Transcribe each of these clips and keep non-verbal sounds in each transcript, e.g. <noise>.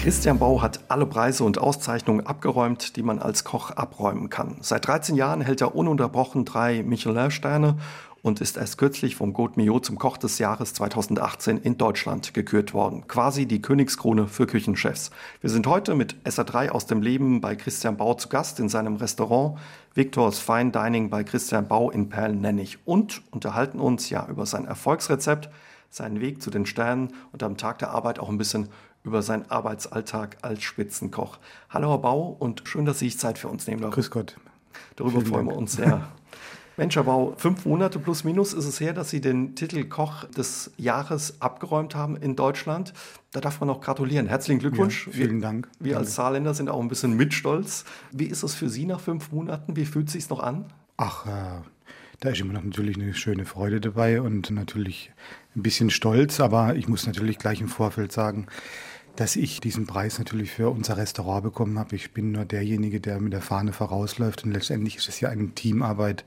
Christian Bau hat alle Preise und Auszeichnungen abgeräumt, die man als Koch abräumen kann. Seit 13 Jahren hält er ununterbrochen drei Michelin-Sterne und ist erst kürzlich vom Gaut Mio zum Koch des Jahres 2018 in Deutschland gekürt worden. Quasi die Königskrone für Küchenchefs. Wir sind heute mit SA3 aus dem Leben bei Christian Bau zu Gast in seinem Restaurant Victors Fine Dining bei Christian Bau in Perl-Nennig und unterhalten uns ja über sein Erfolgsrezept, seinen Weg zu den Sternen und am Tag der Arbeit auch ein bisschen über seinen Arbeitsalltag als Spitzenkoch. Hallo Herr Bau und schön, dass Sie sich Zeit für uns nehmen. Grüß Gott. Darüber Vielen freuen Dank. wir uns sehr. Menscherbau, fünf Monate plus minus ist es her, dass Sie den Titel Koch des Jahres abgeräumt haben in Deutschland. Da darf man noch gratulieren. Herzlichen Glückwunsch. Ja, vielen Dank. Wir Danke. als Saarländer sind auch ein bisschen mitstolz. Wie ist es für Sie nach fünf Monaten? Wie fühlt es sich noch an? Ach, äh, da ist immer noch natürlich eine schöne Freude dabei und natürlich ein bisschen stolz, aber ich muss natürlich gleich im Vorfeld sagen, dass ich diesen Preis natürlich für unser Restaurant bekommen habe. Ich bin nur derjenige, der mit der Fahne vorausläuft und letztendlich ist es ja eine Teamarbeit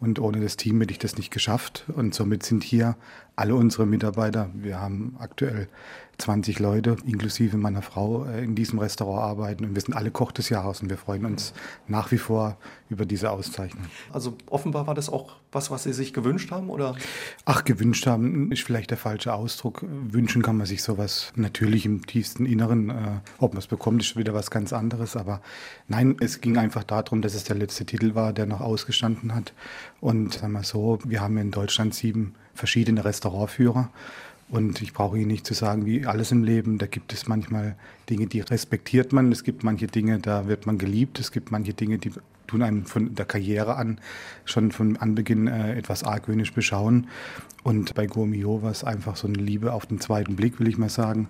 und ohne das Team hätte ich das nicht geschafft. Und somit sind hier alle unsere Mitarbeiter, wir haben aktuell 20 Leute, inklusive meiner Frau, äh, in diesem Restaurant arbeiten. Und wir sind alle Koch des Jahres und wir freuen uns nach wie vor über diese Auszeichnung. Also offenbar war das auch was, was Sie sich gewünscht haben, oder? Ach, gewünscht haben ist vielleicht der falsche Ausdruck. Wünschen kann man sich sowas natürlich im tiefsten Inneren. Äh, ob man es bekommt, ist wieder was ganz anderes. Aber nein, es ging einfach darum, dass es der letzte Titel war, der noch ausgestanden hat. Und sagen wir so, wir haben in Deutschland sieben verschiedene Restaurantführer. Und ich brauche Ihnen nicht zu sagen, wie alles im Leben, da gibt es manchmal Dinge, die respektiert man. Es gibt manche Dinge, da wird man geliebt. Es gibt manche Dinge, die tun einem von der Karriere an schon von Anbeginn äh, etwas argwöhnisch beschauen. Und bei Gourmillot war es einfach so eine Liebe auf den zweiten Blick, will ich mal sagen.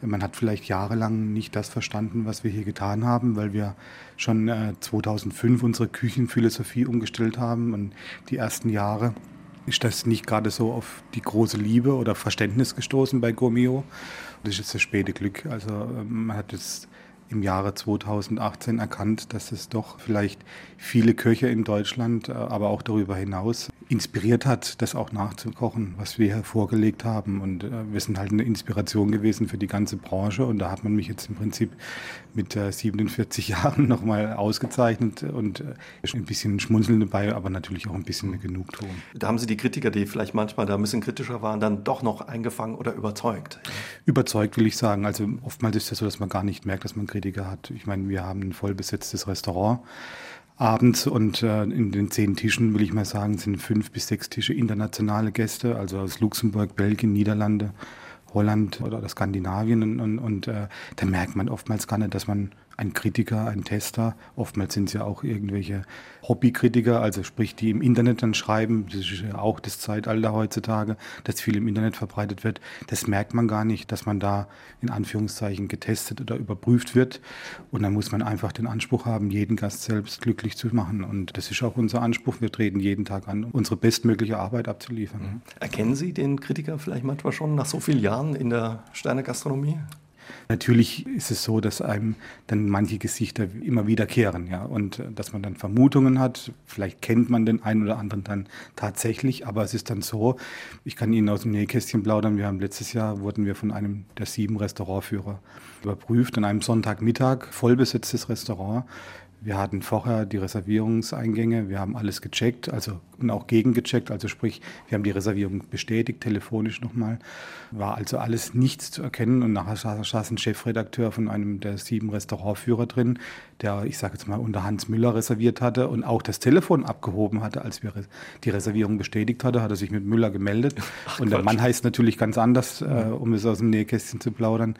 Man hat vielleicht jahrelang nicht das verstanden, was wir hier getan haben, weil wir schon äh, 2005 unsere Küchenphilosophie umgestellt haben und die ersten Jahre ist das nicht gerade so auf die große Liebe oder Verständnis gestoßen bei Gourmio. Das ist jetzt das späte Glück. Also ähm, man hat jetzt im Jahre 2018 erkannt, dass es doch vielleicht viele Köche in Deutschland, äh, aber auch darüber hinaus inspiriert hat, das auch nachzukochen, was wir hier vorgelegt haben. Und äh, wir sind halt eine Inspiration gewesen für die ganze Branche. Und da hat man mich jetzt im Prinzip mit 47 <laughs> Jahren nochmal ausgezeichnet und äh, ein bisschen Schmunzeln dabei, aber natürlich auch ein bisschen eine Genugtuung. Da haben Sie die Kritiker, die vielleicht manchmal da ein bisschen kritischer waren, dann doch noch eingefangen oder überzeugt? Überzeugt will ich sagen. Also oftmals ist es ja so, dass man gar nicht merkt, dass man Kritiker hat. Ich meine, wir haben ein vollbesetztes Restaurant abends und äh, in den zehn Tischen, will ich mal sagen, sind fünf bis sechs Tische internationale Gäste, also aus Luxemburg, Belgien, Niederlande, Holland oder Skandinavien und, und, und äh, da merkt man oftmals gar nicht, dass man ein Kritiker, ein Tester, oftmals sind es ja auch irgendwelche Hobbykritiker, also sprich, die im Internet dann schreiben, das ist ja auch das Zeitalter heutzutage, dass viel im Internet verbreitet wird, das merkt man gar nicht, dass man da in Anführungszeichen getestet oder überprüft wird und dann muss man einfach den Anspruch haben, jeden Gast selbst glücklich zu machen und das ist auch unser Anspruch, wir treten jeden Tag an, unsere bestmögliche Arbeit abzuliefern. Mhm. Erkennen Sie den Kritiker vielleicht manchmal schon nach so vielen Jahren in der Sterne-Gastronomie? Natürlich ist es so, dass einem dann manche Gesichter immer wiederkehren, ja, und äh, dass man dann Vermutungen hat. Vielleicht kennt man den einen oder anderen dann tatsächlich, aber es ist dann so, ich kann Ihnen aus dem Nähkästchen plaudern. Wir haben letztes Jahr wurden wir von einem der sieben Restaurantführer überprüft an einem Sonntagmittag, vollbesetztes Restaurant. Wir hatten vorher die Reservierungseingänge, wir haben alles gecheckt, also und auch gegengecheckt, also sprich, wir haben die Reservierung bestätigt, telefonisch nochmal. War also alles nichts zu erkennen und nachher saß ein Chefredakteur von einem der sieben Restaurantführer drin, der, ich sage jetzt mal, unter Hans Müller reserviert hatte und auch das Telefon abgehoben hatte, als wir die Reservierung bestätigt hatte, hat er sich mit Müller gemeldet. Ach, und der Mann heißt natürlich ganz anders, äh, um es aus dem Nähkästchen zu plaudern.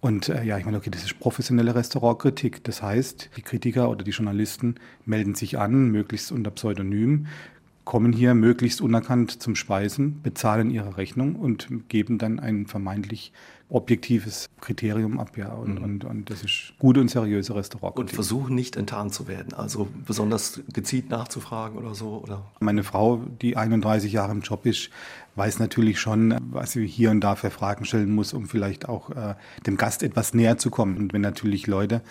Und äh, ja, ich meine, okay, das ist professionelle Restaurantkritik. Das heißt, die Kritiker oder die Journalisten melden sich an, möglichst unter Pseudonym, kommen hier möglichst unerkannt zum Speisen, bezahlen ihre Rechnung und geben dann ein vermeintlich objektives Kriterium ab, ja. Und, mhm. und, und das ist gute und seriöse Restaurant. Und versuchen nicht enttarnt zu werden, also besonders gezielt nachzufragen oder so, oder? Meine Frau, die 31 Jahre im Job ist, weiß natürlich schon, was sie hier und da für Fragen stellen muss, um vielleicht auch äh, dem Gast etwas näher zu kommen. Und wenn natürlich Leute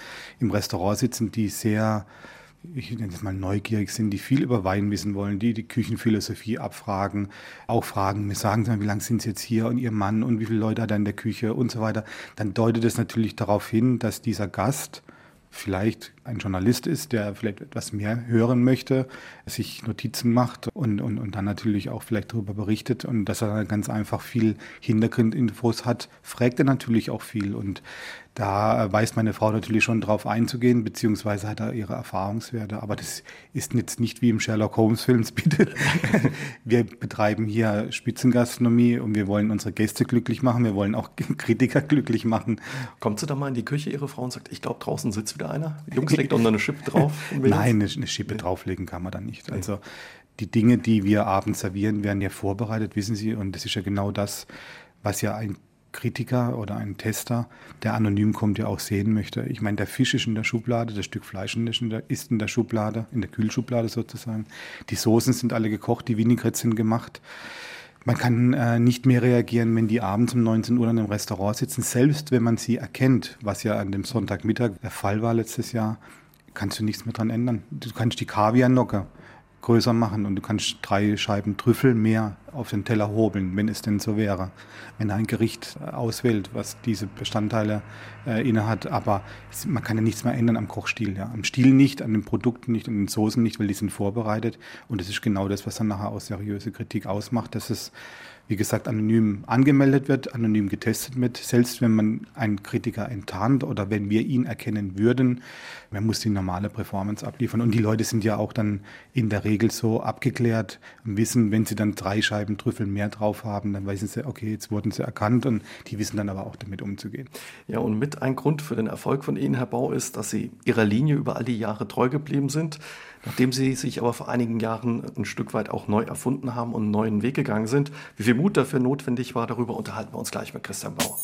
im Restaurant sitzen, die sehr ich nenne es mal neugierig sind, die viel über Wein wissen wollen, die die Küchenphilosophie abfragen, auch fragen, mir sagen Sie mal, wie lange sind Sie jetzt hier und Ihr Mann und wie viele Leute hat er in der Küche und so weiter, dann deutet es natürlich darauf hin, dass dieser Gast vielleicht ein Journalist ist, der vielleicht etwas mehr hören möchte, sich Notizen macht und, und, und dann natürlich auch vielleicht darüber berichtet und dass er ganz einfach viel Hintergrundinfos hat, fragt er natürlich auch viel und da weiß meine Frau natürlich schon drauf einzugehen, beziehungsweise hat er ihre Erfahrungswerte. Aber das ist jetzt nicht wie im Sherlock Holmes Films, <laughs> bitte. Wir betreiben hier Spitzengastronomie und wir wollen unsere Gäste glücklich machen. Wir wollen auch <laughs> Kritiker glücklich machen. Kommt sie da mal in die Küche, Ihre Frau, und sagt, ich glaube, draußen sitzt wieder einer? Jungs, legt unter eine Schippe drauf? <laughs> Nein, eine, eine Schippe nee. drauflegen kann man da nicht. Also die Dinge, die wir abends servieren, werden ja vorbereitet, wissen Sie. Und das ist ja genau das, was ja ein Kritiker oder ein Tester, der anonym kommt, ja auch sehen möchte. Ich meine, der Fisch ist in der Schublade, das Stück Fleisch ist in der Schublade, in der Kühlschublade sozusagen. Die Soßen sind alle gekocht, die Vinaigrettes sind gemacht. Man kann äh, nicht mehr reagieren, wenn die abends um 19 Uhr dann im Restaurant sitzen. Selbst wenn man sie erkennt, was ja an dem Sonntagmittag der Fall war letztes Jahr, kannst du nichts mehr dran ändern. Du kannst die Kaviarnocke größer machen und du kannst drei Scheiben Trüffel mehr auf den Teller hobeln, wenn es denn so wäre. Wenn ein Gericht auswählt, was diese Bestandteile äh, innehat, aber es, man kann ja nichts mehr ändern am Kochstil. Ja. Am Stil nicht, an den Produkten nicht, an den Soßen nicht, weil die sind vorbereitet. Und das ist genau das, was dann nachher auch seriöse Kritik ausmacht, dass es wie gesagt, anonym angemeldet wird, anonym getestet wird. Selbst wenn man einen Kritiker enttarnt oder wenn wir ihn erkennen würden, man muss die normale Performance abliefern. Und die Leute sind ja auch dann in der Regel so abgeklärt und wissen, wenn sie dann drei Scheiben Trüffel mehr drauf haben, dann wissen sie, okay, jetzt wurden sie erkannt und die wissen dann aber auch damit umzugehen. Ja, und mit ein Grund für den Erfolg von Ihnen, Herr Bau, ist, dass Sie Ihrer Linie über all die Jahre treu geblieben sind. Nachdem Sie sich aber vor einigen Jahren ein Stück weit auch neu erfunden haben und einen neuen Weg gegangen sind, wie viel Mut dafür notwendig war, darüber unterhalten wir uns gleich mit Christian Bauer.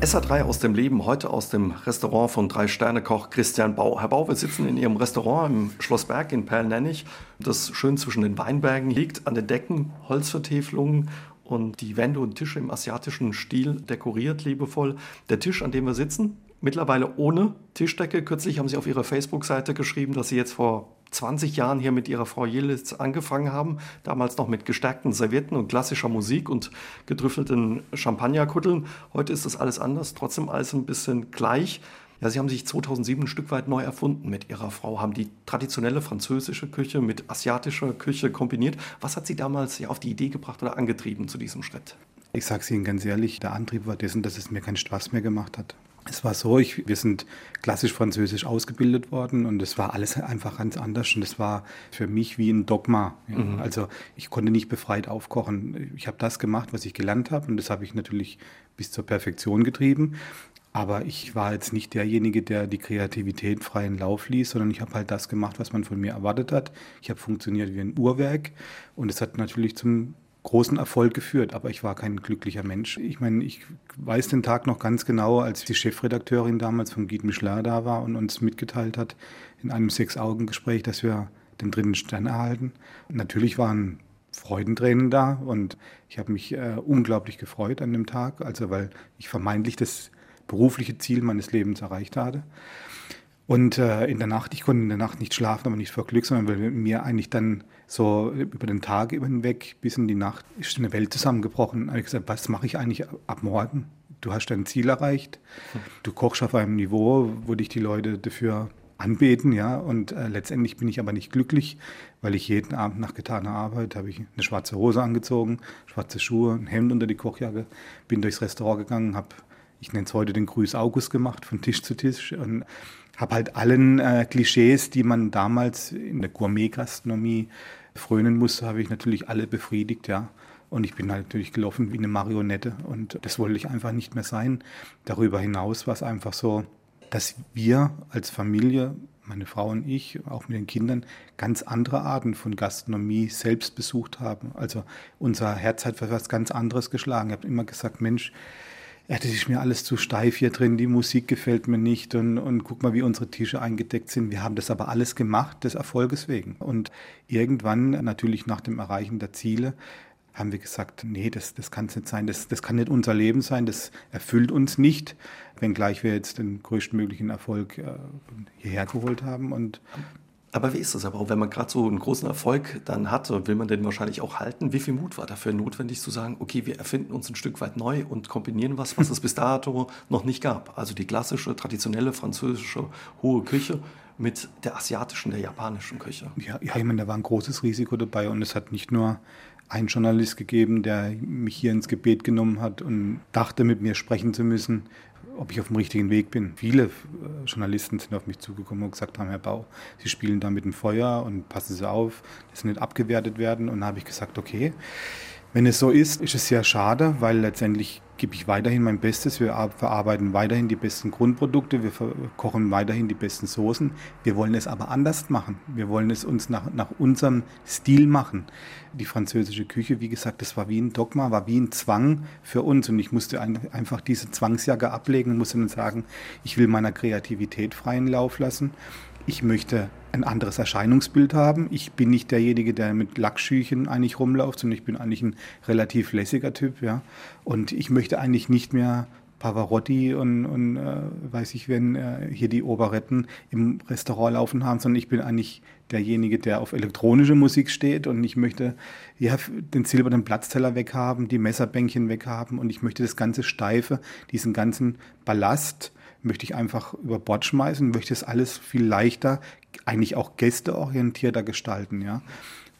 SA3 aus dem Leben, heute aus dem Restaurant von Drei-Sterne-Koch Christian Bau. Herr Bau, wir sitzen in Ihrem Restaurant im Schloss Berg in Perlnennig, das schön zwischen den Weinbergen liegt, an den Decken Holzvertäfelungen und die Wände und Tische im asiatischen Stil dekoriert, liebevoll. Der Tisch, an dem wir sitzen, mittlerweile ohne Tischdecke. Kürzlich haben Sie auf Ihrer Facebook-Seite geschrieben, dass Sie jetzt vor 20 Jahren hier mit Ihrer Frau Jelitz angefangen haben. Damals noch mit gestärkten Servietten und klassischer Musik und getrüffelten Champagnerkutteln. Heute ist das alles anders, trotzdem alles ein bisschen gleich. Ja, Sie haben sich 2007 ein Stück weit neu erfunden mit Ihrer Frau, haben die traditionelle französische Küche mit asiatischer Küche kombiniert. Was hat Sie damals ja auf die Idee gebracht oder angetrieben zu diesem Schritt? Ich sage es Ihnen ganz ehrlich, der Antrieb war dessen, dass es mir keinen Spaß mehr gemacht hat. Es war so, ich, wir sind klassisch französisch ausgebildet worden und es war alles einfach ganz anders und es war für mich wie ein Dogma. Ja. Mhm. Also ich konnte nicht befreit aufkochen. Ich habe das gemacht, was ich gelernt habe und das habe ich natürlich bis zur Perfektion getrieben. Aber ich war jetzt nicht derjenige, der die Kreativität freien Lauf ließ, sondern ich habe halt das gemacht, was man von mir erwartet hat. Ich habe funktioniert wie ein Uhrwerk und es hat natürlich zum großen Erfolg geführt, aber ich war kein glücklicher Mensch. Ich meine, ich weiß den Tag noch ganz genau, als die Chefredakteurin damals von Guide Michelin da war und uns mitgeteilt hat in einem Sechs-Augen-Gespräch, dass wir den dritten Stern erhalten. natürlich waren Freudentränen da und ich habe mich äh, unglaublich gefreut an dem Tag, also weil ich vermeintlich das berufliche Ziel meines Lebens erreicht hatte. Und äh, in der Nacht, ich konnte in der Nacht nicht schlafen, aber nicht vor Glück, sondern weil mir eigentlich dann so über den Tag hinweg bis in die Nacht ist eine Welt zusammengebrochen. Da habe ich gesagt, was mache ich eigentlich ab morgen? Du hast dein Ziel erreicht, du kochst auf einem Niveau, wo dich die Leute dafür anbeten, ja. Und äh, letztendlich bin ich aber nicht glücklich, weil ich jeden Abend nach getaner Arbeit habe ich eine schwarze Hose angezogen, schwarze Schuhe, ein Hemd unter die Kochjacke, bin durchs Restaurant gegangen, habe, ich nenne es heute den Grüß August gemacht, von Tisch zu Tisch und habe halt allen äh, Klischees, die man damals in der Gourmet-Gastronomie frönen musste, habe ich natürlich alle befriedigt, ja. Und ich bin halt natürlich gelaufen wie eine Marionette und das wollte ich einfach nicht mehr sein. Darüber hinaus war es einfach so, dass wir als Familie, meine Frau und ich, auch mit den Kindern, ganz andere Arten von Gastronomie selbst besucht haben. Also unser Herz hat für was ganz anderes geschlagen. Ich habe immer gesagt, Mensch, ja, das ist mir alles zu steif hier drin, die Musik gefällt mir nicht und, und guck mal, wie unsere Tische eingedeckt sind. Wir haben das aber alles gemacht, des Erfolges wegen. Und irgendwann, natürlich nach dem Erreichen der Ziele, haben wir gesagt, nee, das, das kann es nicht sein, das, das kann nicht unser Leben sein, das erfüllt uns nicht, wenngleich wir jetzt den größtmöglichen Erfolg äh, hierher geholt haben. Und aber wie ist das aber auch, wenn man gerade so einen großen Erfolg dann hat, will man den wahrscheinlich auch halten? Wie viel Mut war dafür notwendig zu sagen, okay, wir erfinden uns ein Stück weit neu und kombinieren was, was es bis dato noch nicht gab? Also die klassische, traditionelle französische hohe Küche mit der asiatischen, der japanischen Küche. Ja, ja ich meine, da war ein großes Risiko dabei und es hat nicht nur einen Journalist gegeben, der mich hier ins Gebet genommen hat und dachte, mit mir sprechen zu müssen ob ich auf dem richtigen Weg bin. Viele äh, Journalisten sind auf mich zugekommen und gesagt haben, Herr Bau, Sie spielen da mit dem Feuer und passen Sie auf, dass Sie nicht abgewertet werden. Und da habe ich gesagt, okay, wenn es so ist, ist es sehr schade, weil letztendlich gebe ich weiterhin mein Bestes. Wir verarbeiten weiterhin die besten Grundprodukte, wir kochen weiterhin die besten Soßen. Wir wollen es aber anders machen. Wir wollen es uns nach, nach unserem Stil machen. Die französische Küche, wie gesagt, das war wie ein Dogma, war wie ein Zwang für uns. Und ich musste einfach diese Zwangsjacke ablegen und musste dann sagen, ich will meiner Kreativität freien Lauf lassen ich möchte ein anderes Erscheinungsbild haben. Ich bin nicht derjenige, der mit Lackschüchen eigentlich rumläuft, sondern ich bin eigentlich ein relativ lässiger Typ. Ja? Und ich möchte eigentlich nicht mehr Pavarotti und, und äh, weiß ich, wenn äh, hier die Operetten im Restaurant laufen haben, sondern ich bin eigentlich derjenige, der auf elektronische Musik steht und ich möchte ja, den silbernen Platzteller weghaben, die Messerbänkchen weghaben und ich möchte das ganze Steife, diesen ganzen Ballast möchte ich einfach über Bord schmeißen, möchte es alles viel leichter, eigentlich auch gästeorientierter gestalten, ja.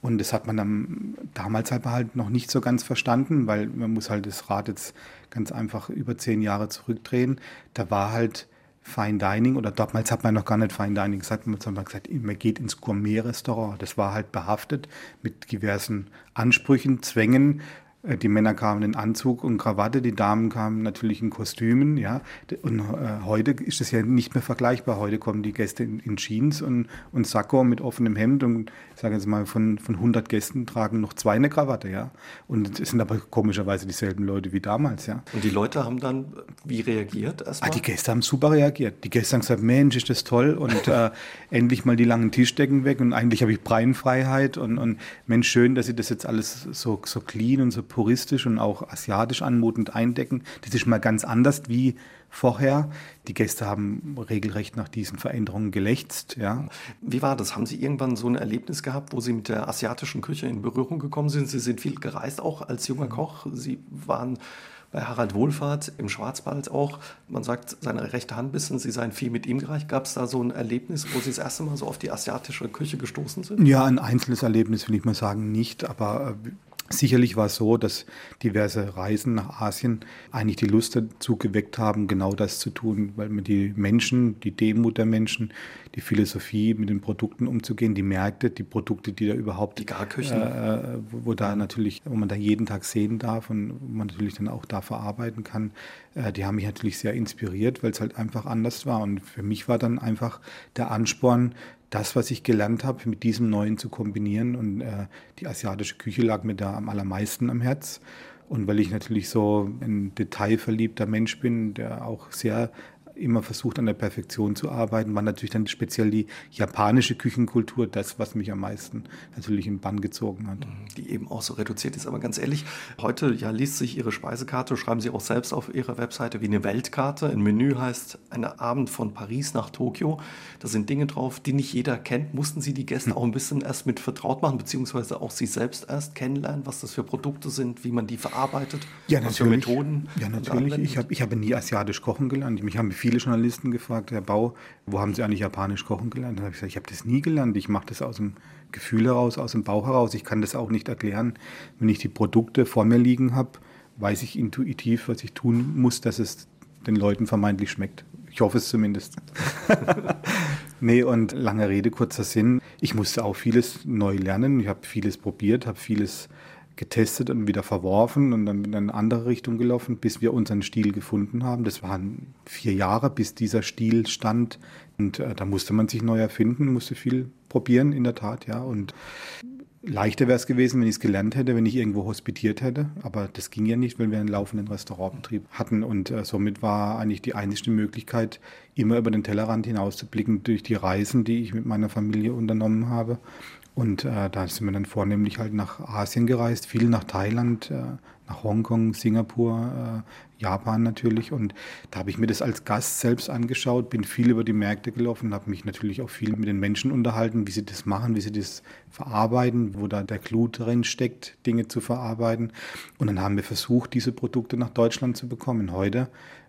Und das hat man dann damals halt noch nicht so ganz verstanden, weil man muss halt das Rad jetzt ganz einfach über zehn Jahre zurückdrehen. Da war halt Fine Dining oder damals hat man noch gar nicht Fine Dining gesagt, man hat gesagt, man geht ins Gourmet-Restaurant. Das war halt behaftet mit diversen Ansprüchen, Zwängen, die Männer kamen in Anzug und Krawatte, die Damen kamen natürlich in Kostümen, ja. Und äh, heute ist es ja nicht mehr vergleichbar. Heute kommen die Gäste in, in Jeans und, und Sakko mit offenem Hemd und ich sage jetzt mal von, von 100 Gästen tragen noch zwei eine Krawatte, ja. Und es sind aber komischerweise dieselben Leute wie damals, ja. Und die Leute haben dann wie reagiert erstmal? Ah, die Gäste haben super reagiert. Die Gäste haben gesagt, Mensch, ist das toll und äh, <laughs> endlich mal die langen Tischdecken weg und eigentlich habe ich Breinfreiheit und, und Mensch, schön, dass sie das jetzt alles so, so clean und so puristisch und auch asiatisch anmutend eindecken. Das ist mal ganz anders wie vorher. Die Gäste haben regelrecht nach diesen Veränderungen gelächzt. Ja. Wie war das? Haben Sie irgendwann so ein Erlebnis gehabt, wo Sie mit der asiatischen Küche in Berührung gekommen sind? Sie sind viel gereist auch als junger Koch. Sie waren bei Harald Wohlfahrt im Schwarzwald auch. Man sagt, seine rechte Hand bissen, Sie seien viel mit ihm gereicht. Gab es da so ein Erlebnis, wo Sie das erste Mal so auf die asiatische Küche gestoßen sind? Ja, ein einzelnes Erlebnis will ich mal sagen, nicht. Aber äh, Sicherlich war es so, dass diverse Reisen nach Asien eigentlich die Lust dazu geweckt haben, genau das zu tun, weil man die Menschen, die Demut der Menschen, die Philosophie, mit den Produkten umzugehen, die Märkte, die Produkte, die da überhaupt, die Garküchen, äh, wo, wo, da natürlich, wo man da jeden Tag sehen darf und wo man natürlich dann auch da verarbeiten kann, äh, die haben mich natürlich sehr inspiriert, weil es halt einfach anders war. Und für mich war dann einfach der Ansporn, das, was ich gelernt habe, mit diesem Neuen zu kombinieren. Und äh, die asiatische Küche lag mir da am allermeisten am Herz. Und weil ich natürlich so ein detailverliebter Mensch bin, der auch sehr immer versucht, an der Perfektion zu arbeiten, war natürlich dann speziell die japanische Küchenkultur das, was mich am meisten natürlich in Bann gezogen hat. Die eben auch so reduziert ist. Aber ganz ehrlich, heute ja liest sich Ihre Speisekarte, schreiben Sie auch selbst auf Ihrer Webseite wie eine Weltkarte. Ein Menü heißt ein Abend von Paris nach Tokio. Da sind Dinge drauf, die nicht jeder kennt. Mussten Sie die Gäste hm. auch ein bisschen erst mit vertraut machen, beziehungsweise auch Sie selbst erst kennenlernen, was das für Produkte sind, wie man die verarbeitet, ja, was für Methoden? Ja, natürlich. Ich habe ich hab nie asiatisch kochen gelernt. Mich haben viele Journalisten gefragt, Herr Bau, wo haben Sie eigentlich Japanisch kochen gelernt? Dann habe ich gesagt, ich habe das nie gelernt. Ich mache das aus dem Gefühl heraus, aus dem Bauch heraus. Ich kann das auch nicht erklären. Wenn ich die Produkte vor mir liegen habe, weiß ich intuitiv, was ich tun muss, dass es den Leuten vermeintlich schmeckt. Ich hoffe es zumindest. <laughs> nee, und lange Rede, kurzer Sinn. Ich musste auch vieles neu lernen. Ich habe vieles probiert, habe vieles getestet und wieder verworfen und dann in eine andere Richtung gelaufen, bis wir unseren Stil gefunden haben. Das waren vier Jahre, bis dieser Stil stand. Und äh, da musste man sich neu erfinden, musste viel probieren, in der Tat, ja. Und leichter wäre es gewesen, wenn ich es gelernt hätte, wenn ich irgendwo hospitiert hätte. Aber das ging ja nicht, weil wir einen laufenden Restaurantbetrieb hatten. Und äh, somit war eigentlich die einzige Möglichkeit, immer über den Tellerrand hinaus zu blicken durch die Reisen, die ich mit meiner Familie unternommen habe Und äh, da sind wir dann vornehmlich halt nach Asien gereist, viel nach Thailand, äh, nach Hongkong, Singapur, äh, Japan natürlich. Und da habe ich mir das als Gast selbst angeschaut, bin viel über die Märkte gelaufen, habe mich natürlich auch viel mit den Menschen unterhalten, wie sie das machen, wie sie das verarbeiten, wo da der Clou drin steckt, Dinge zu verarbeiten. Und dann haben wir versucht, diese Produkte nach Deutschland zu bekommen. Heute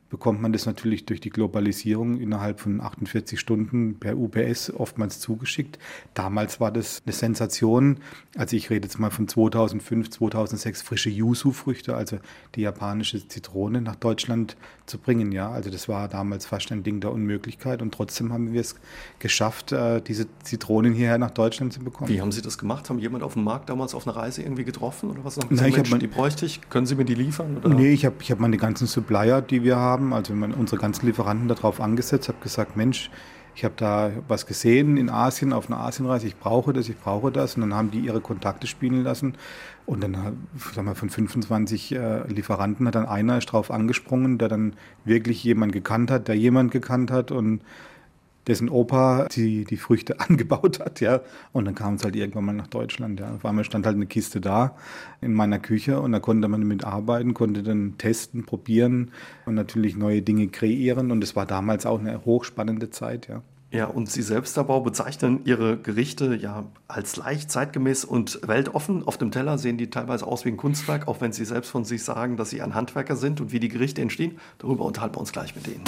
bekommt man das natürlich durch die Globalisierung innerhalb von 48 Stunden per UPS oftmals zugeschickt. Damals war das eine Sensation. Also ich rede jetzt mal von 2005, 2006 frische Yuzu-Früchte, also die japanische Zitrone nach Deutschland zu bringen. Ja, also das war damals fast ein Ding der Unmöglichkeit und trotzdem haben wir es geschafft, äh, diese Zitronen hierher nach Deutschland zu bekommen. Wie haben Sie das gemacht? Haben jemand auf dem Markt damals auf einer Reise irgendwie getroffen oder was? Nein, ich Mensch, die bräuchte ich. Können Sie mir die liefern? Oder? Nee, ich habe ich hab meine ganzen Supplier, die wir haben haben, also unsere ganzen Lieferanten darauf angesetzt, habe gesagt, Mensch, ich habe da was gesehen in Asien, auf einer Asienreise, ich brauche das, ich brauche das. Und dann haben die ihre Kontakte spielen lassen. Und dann, sagen wir, von 25 äh, Lieferanten hat dann einer ist drauf angesprungen, der dann wirklich jemand gekannt hat, der jemand gekannt hat. Und dessen Opa die, die Früchte <laughs> angebaut hat, ja. Und dann kam es halt irgendwann mal nach Deutschland, ja. Auf einmal stand halt eine Kiste da in meiner Küche und da konnte man damit arbeiten, konnte dann testen, probieren und natürlich neue Dinge kreieren. Und es war damals auch eine hochspannende Zeit, ja. Ja, und Sie selbst, Herr Bau, bezeichnen Ihre Gerichte ja als leicht, zeitgemäß und weltoffen. Auf dem Teller sehen die teilweise aus wie ein Kunstwerk, auch wenn Sie selbst von sich sagen, dass Sie ein Handwerker sind und wie die Gerichte entstehen. Darüber unterhalten wir uns gleich mit Ihnen.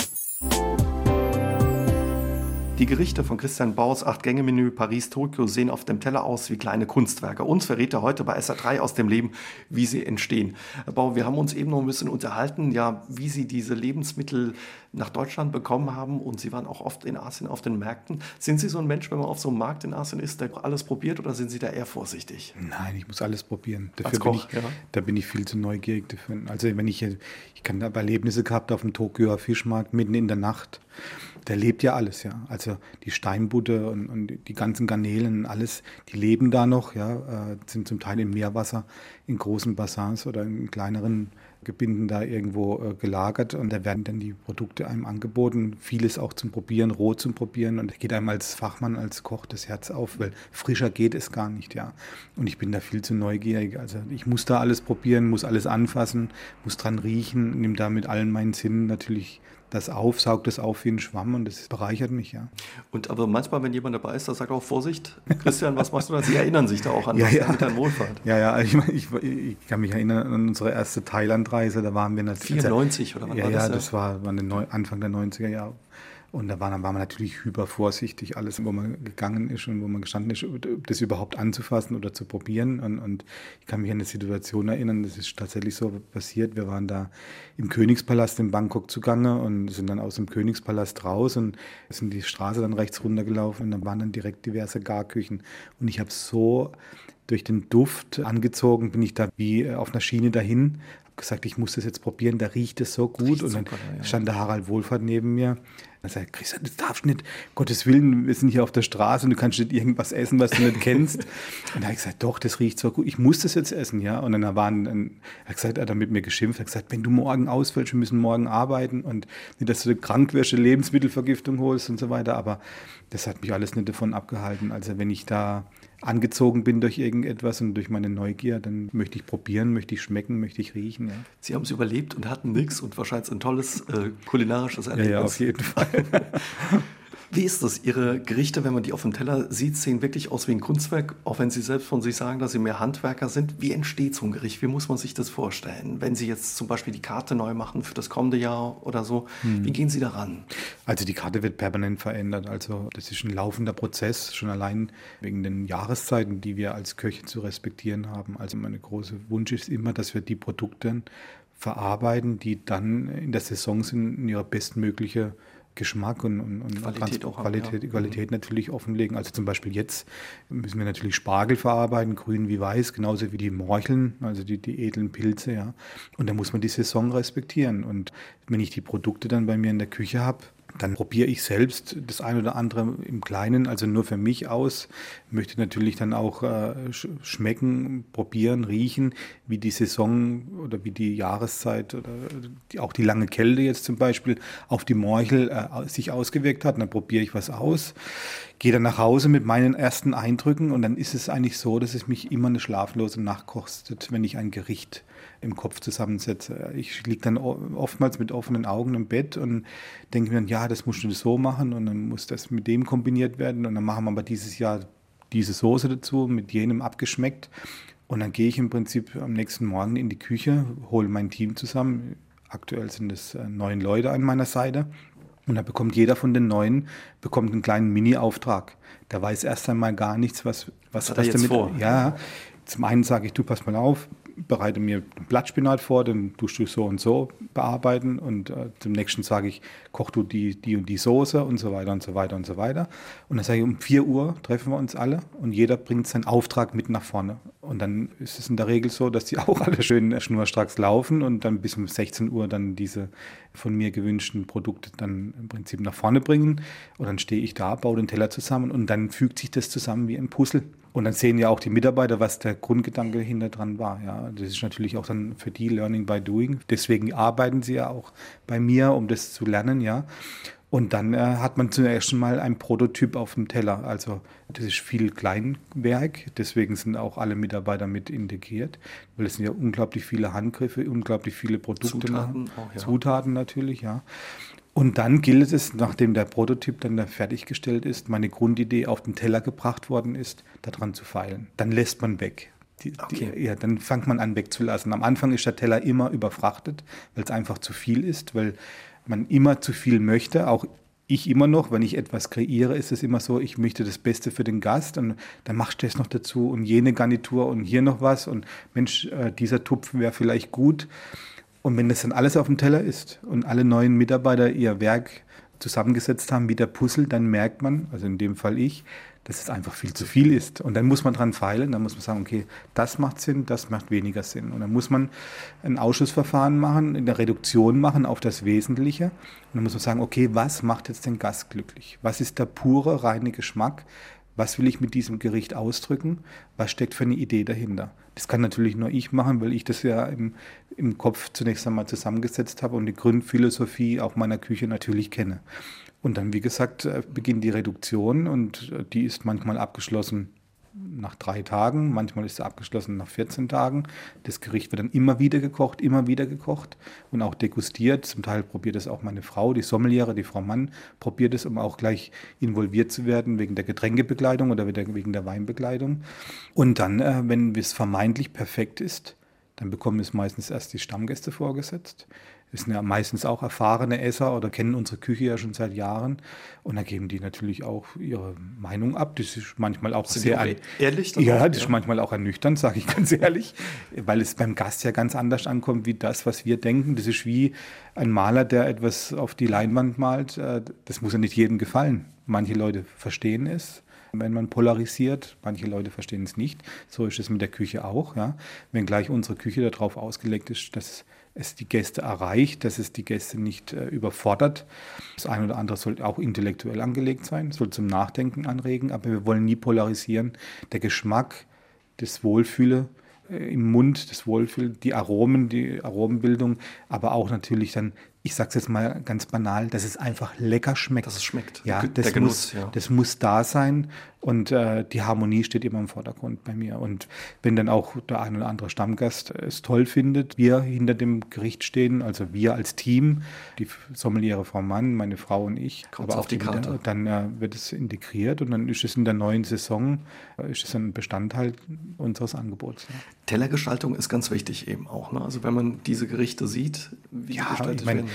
Die Gerichte von Christian Baus Acht-Gänge-Menü Paris-Tokio sehen auf dem Teller aus wie kleine Kunstwerke. Uns verrät er heute bei SA3 aus dem Leben, wie sie entstehen. Herr Bau, wir haben uns eben noch ein bisschen unterhalten, ja, wie Sie diese Lebensmittel nach Deutschland bekommen haben und Sie waren auch oft in Asien auf den Märkten. Sind Sie so ein Mensch, wenn man auf so einem Markt in Asien ist, der alles probiert oder sind Sie da eher vorsichtig? Nein, ich muss alles probieren. Dafür Koch, bin ich, ja. Da bin ich viel zu neugierig. Dafür. Also wenn ich, ich kann da Erlebnisse gehabt auf dem Tokioer Fischmarkt mitten in der Nacht der lebt ja alles, ja. Also die Steinbutte und, und die ganzen Garnelen, alles, die leben da noch, ja, äh, sind zum Teil im Meerwasser, in großen Bassins oder in kleineren Gebinden da irgendwo äh, gelagert und da werden dann die Produkte einem angeboten, vieles auch zum Probieren, roh zum Probieren und da geht einem als Fachmann, als Koch das Herz auf, weil frischer geht es gar nicht, ja. Und ich bin da viel zu neugierig, also ich muss da alles probieren, muss alles anfassen, muss dran riechen, nehme da mit allen meinen Sinnen natürlich das auf, saugt es auf wie ein Schwamm und das bereichert mich, ja. Und aber manchmal, wenn jemand dabei ist, da sagt auch Vorsicht, Christian, was machst du da? Sie erinnern sich da auch an ja, ja. mit Wohlfahrt. Ja, ja, ich, ich, ich, kann mich erinnern an unsere erste Thailandreise, da waren wir natürlich. 94 oder wann ja, war das? Ja, das war, war Anfang der 90er Jahre. Und da war, war man natürlich hypervorsichtig, alles, wo man gegangen ist und wo man gestanden ist, das überhaupt anzufassen oder zu probieren. Und, und ich kann mich an eine Situation erinnern, das ist tatsächlich so passiert. Wir waren da im Königspalast in Bangkok zugange und sind dann aus dem Königspalast raus und sind die Straße dann rechts runtergelaufen und dann waren dann direkt diverse Garküchen. Und ich habe so durch den Duft angezogen, bin ich da wie auf einer Schiene dahin, gesagt, ich muss das jetzt probieren, da riecht es so gut. Und dann super, ja. stand der Harald Wohlfahrt neben mir. Er sagt, Christian, das darfst du nicht, Gottes Willen, wir sind hier auf der Straße und du kannst nicht irgendwas essen, was du nicht kennst. <laughs> Und da habe ich gesagt, doch, das riecht so gut, ich muss das jetzt essen, ja. Und dann waren, dann, er hat gesagt, er hat dann mit mir geschimpft, er hat gesagt, wenn du morgen ausfällst, wir müssen morgen arbeiten und nicht, dass du krank wirst, Lebensmittelvergiftung holst und so weiter. Aber das hat mich alles nicht davon abgehalten. Also wenn ich da angezogen bin durch irgendetwas und durch meine Neugier, dann möchte ich probieren, möchte ich schmecken, möchte ich riechen. Ja. Sie haben es überlebt und hatten nichts und wahrscheinlich ein tolles äh, kulinarisches Erlebnis. Ja, ja, auf jeden Fall. <laughs> Wie ist das? Ihre Gerichte, wenn man die auf dem Teller sieht, sehen wirklich aus wie ein Kunstwerk, auch wenn Sie selbst von sich sagen, dass Sie mehr Handwerker sind. Wie entsteht so ein Gericht? Wie muss man sich das vorstellen? Wenn Sie jetzt zum Beispiel die Karte neu machen für das kommende Jahr oder so, hm. wie gehen Sie daran? Also die Karte wird permanent verändert. Also das ist ein laufender Prozess, schon allein wegen den Jahreszeiten, die wir als Köche zu respektieren haben. Also mein großer Wunsch ist immer, dass wir die Produkte verarbeiten, die dann in der Saison sind, in ihrer bestmögliche Geschmack und, und, und Qualität, auch Qualität, ja. Qualität natürlich offenlegen. Also zum Beispiel jetzt müssen wir natürlich Spargel verarbeiten, grün wie weiß, genauso wie die Morcheln, also die, die edlen Pilze, ja. Und da muss man die Saison respektieren. Und wenn ich die Produkte dann bei mir in der Küche habe, Dann probiere ich selbst das ein oder andere im Kleinen, also nur für mich aus. Möchte natürlich dann auch äh, schmecken, probieren, riechen, wie die Saison oder wie die Jahreszeit oder die, auch die lange Kälte jetzt zum Beispiel auf die Morchel äh, sich ausgewirkt hat. Und dann probiere ich was aus, gehe dann nach Hause mit meinen ersten Eindrücken und dann ist es eigentlich so, dass es mich immer eine schlaflose Nacht kostet, wenn ich ein Gericht im Kopf zusammensetze. Ich liege dann oftmals mit offenen Augen im Bett und denke mir dann, ja, das musst du so machen und dann muss das mit dem kombiniert werden und dann machen wir aber dieses Jahr diese Soße dazu, mit jenem abgeschmeckt. Und dann gehe ich im Prinzip am nächsten Morgen in die Küche, hole mein Team zusammen. Aktuell sind es äh, neun Leute an meiner Seite. Und da bekommt jeder von den neun bekommt einen kleinen Mini-Auftrag. Der weiß erst einmal gar nichts, was, was, was, was damit. Vor? Ja, zum einen sage ich, du pass mal auf, bereite mir Blattspinat vor, den tust du so und so bearbeiten und äh, zum nächsten sage ich, koch du die, die und die Soße und so weiter und so weiter und so weiter. Und dann sage ich, um 4 Uhr treffen wir uns alle und jeder bringt seinen Auftrag mit nach vorne. Und dann ist es in der Regel so, dass die <laughs> auch alle schön schnurstracks laufen und dann bis um 16 Uhr dann diese von mir gewünschten Produkte dann im Prinzip nach vorne bringen. Und dann stehe ich da, baue den Teller zusammen und dann fügt sich das zusammen wie ein Puzzle. Und dann sehen ja auch die Mitarbeiter, was der Grundgedanke hinter dran war. Ja, das ist natürlich auch dann für die Learning by Doing. Deswegen arbeiten sie ja auch bei mir, um das zu lernen, ja. Und dann äh, hat man zuerst mal ein Prototyp auf dem Teller. Also das ist viel Kleinwerk, deswegen sind auch alle Mitarbeiter mit integriert, weil es sind ja unglaublich viele Handgriffe, unglaublich viele Produkte. Zutaten, auch, ja. Zutaten natürlich, ja. Und dann gilt es, nachdem der Prototyp dann da fertiggestellt ist, meine Grundidee auf den Teller gebracht worden ist, daran zu feilen. Dann lässt man weg. Die, okay. die, ja, dann fängt man an wegzulassen. Am Anfang ist der Teller immer überfrachtet, weil es einfach zu viel ist, weil man immer zu viel möchte. Auch ich immer noch, wenn ich etwas kreiere, ist es immer so, ich möchte das Beste für den Gast und dann machst du das noch dazu und jene Garnitur und hier noch was und Mensch, äh, dieser Tupf wäre vielleicht gut. Und wenn das dann alles auf dem Teller ist und alle neuen Mitarbeiter ihr Werk zusammengesetzt haben wie der Puzzle, dann merkt man, also in dem Fall ich, dass es einfach viel zu viel ist. Und dann muss man dran feilen, dann muss man sagen, okay, das macht Sinn, das macht weniger Sinn. Und dann muss man ein Ausschussverfahren machen, in der Reduktion machen auf das Wesentliche. Und dann muss man sagen, okay, was macht jetzt den Gast glücklich? Was ist der pure, reine Geschmack? Was will ich mit diesem Gericht ausdrücken? Was steckt für eine Idee dahinter? Das kann natürlich nur ich machen, weil ich das ja im, im Kopf zunächst einmal zusammengesetzt habe und die Grundphilosophie auch meiner Küche natürlich kenne. Und dann, wie gesagt, äh, beginnt die Reduktion und äh, die ist manchmal abgeschlossen nach drei Tagen, manchmal ist sie abgeschlossen nach 14 Tagen. Das Gericht wird dann immer wieder gekocht, immer wieder gekocht und auch degustiert. Zum Teil probiert es auch meine Frau, die Sommeliere, die Frau Mann, probiert es, um auch gleich involviert zu werden wegen der Getränkebekleidung oder wegen der Weinbekleidung. Und dann, äh, wenn es vermeintlich perfekt ist, dann bekommen es meistens erst die Stammgäste vorgesetzt. Das sind ja meistens auch erfahrene Esser oder kennen unsere Küche ja schon seit Jahren. Und da geben die natürlich auch ihre Meinung ab. Das ist manchmal auch sind sehr ehrlich. Ja, das ja. ist manchmal auch ernüchternd, sage ich ganz <laughs> ehrlich, weil es beim Gast ja ganz anders ankommt wie das, was wir denken. Das ist wie ein Maler, der etwas auf die Leinwand malt. Äh, das muss ja nicht jedem gefallen. Manche Leute verstehen es, wenn man polarisiert. Manche Leute verstehen es nicht. So ist es mit der Küche auch. Ja. Wenngleich unsere Küche darauf ausgelegt ist, dass es die Gäste erreicht, dass es die Gäste nicht äh, überfordert. Das eine oder andere soll auch intellektuell angelegt sein, soll zum Nachdenken anregen, aber wir wollen nie polarisieren. Der Geschmack, das Wohlfühle äh, im Mund, das Wohlfühl, die Aromen, die Aromenbildung, aber auch natürlich dann ich sage es jetzt mal ganz banal, dass es einfach lecker schmeckt. Dass es schmeckt. Ja, das, Genuss, muss, ja. das muss da sein und äh, die Harmonie steht immer im Vordergrund bei mir. Und wenn dann auch der ein oder andere Stammgast es toll findet, wir hinter dem Gericht stehen, also wir als Team, die Sommeliere Frau Mann, meine Frau und ich, aber auf die Karte. Wieder, dann äh, wird es integriert und dann ist es in der neuen Saison äh, ist es ein Bestandteil unseres Angebots. Ja. Tellergestaltung ist ganz wichtig eben auch. Ne? Also wenn man diese Gerichte sieht, wie ja, gestaltet ich mein, werden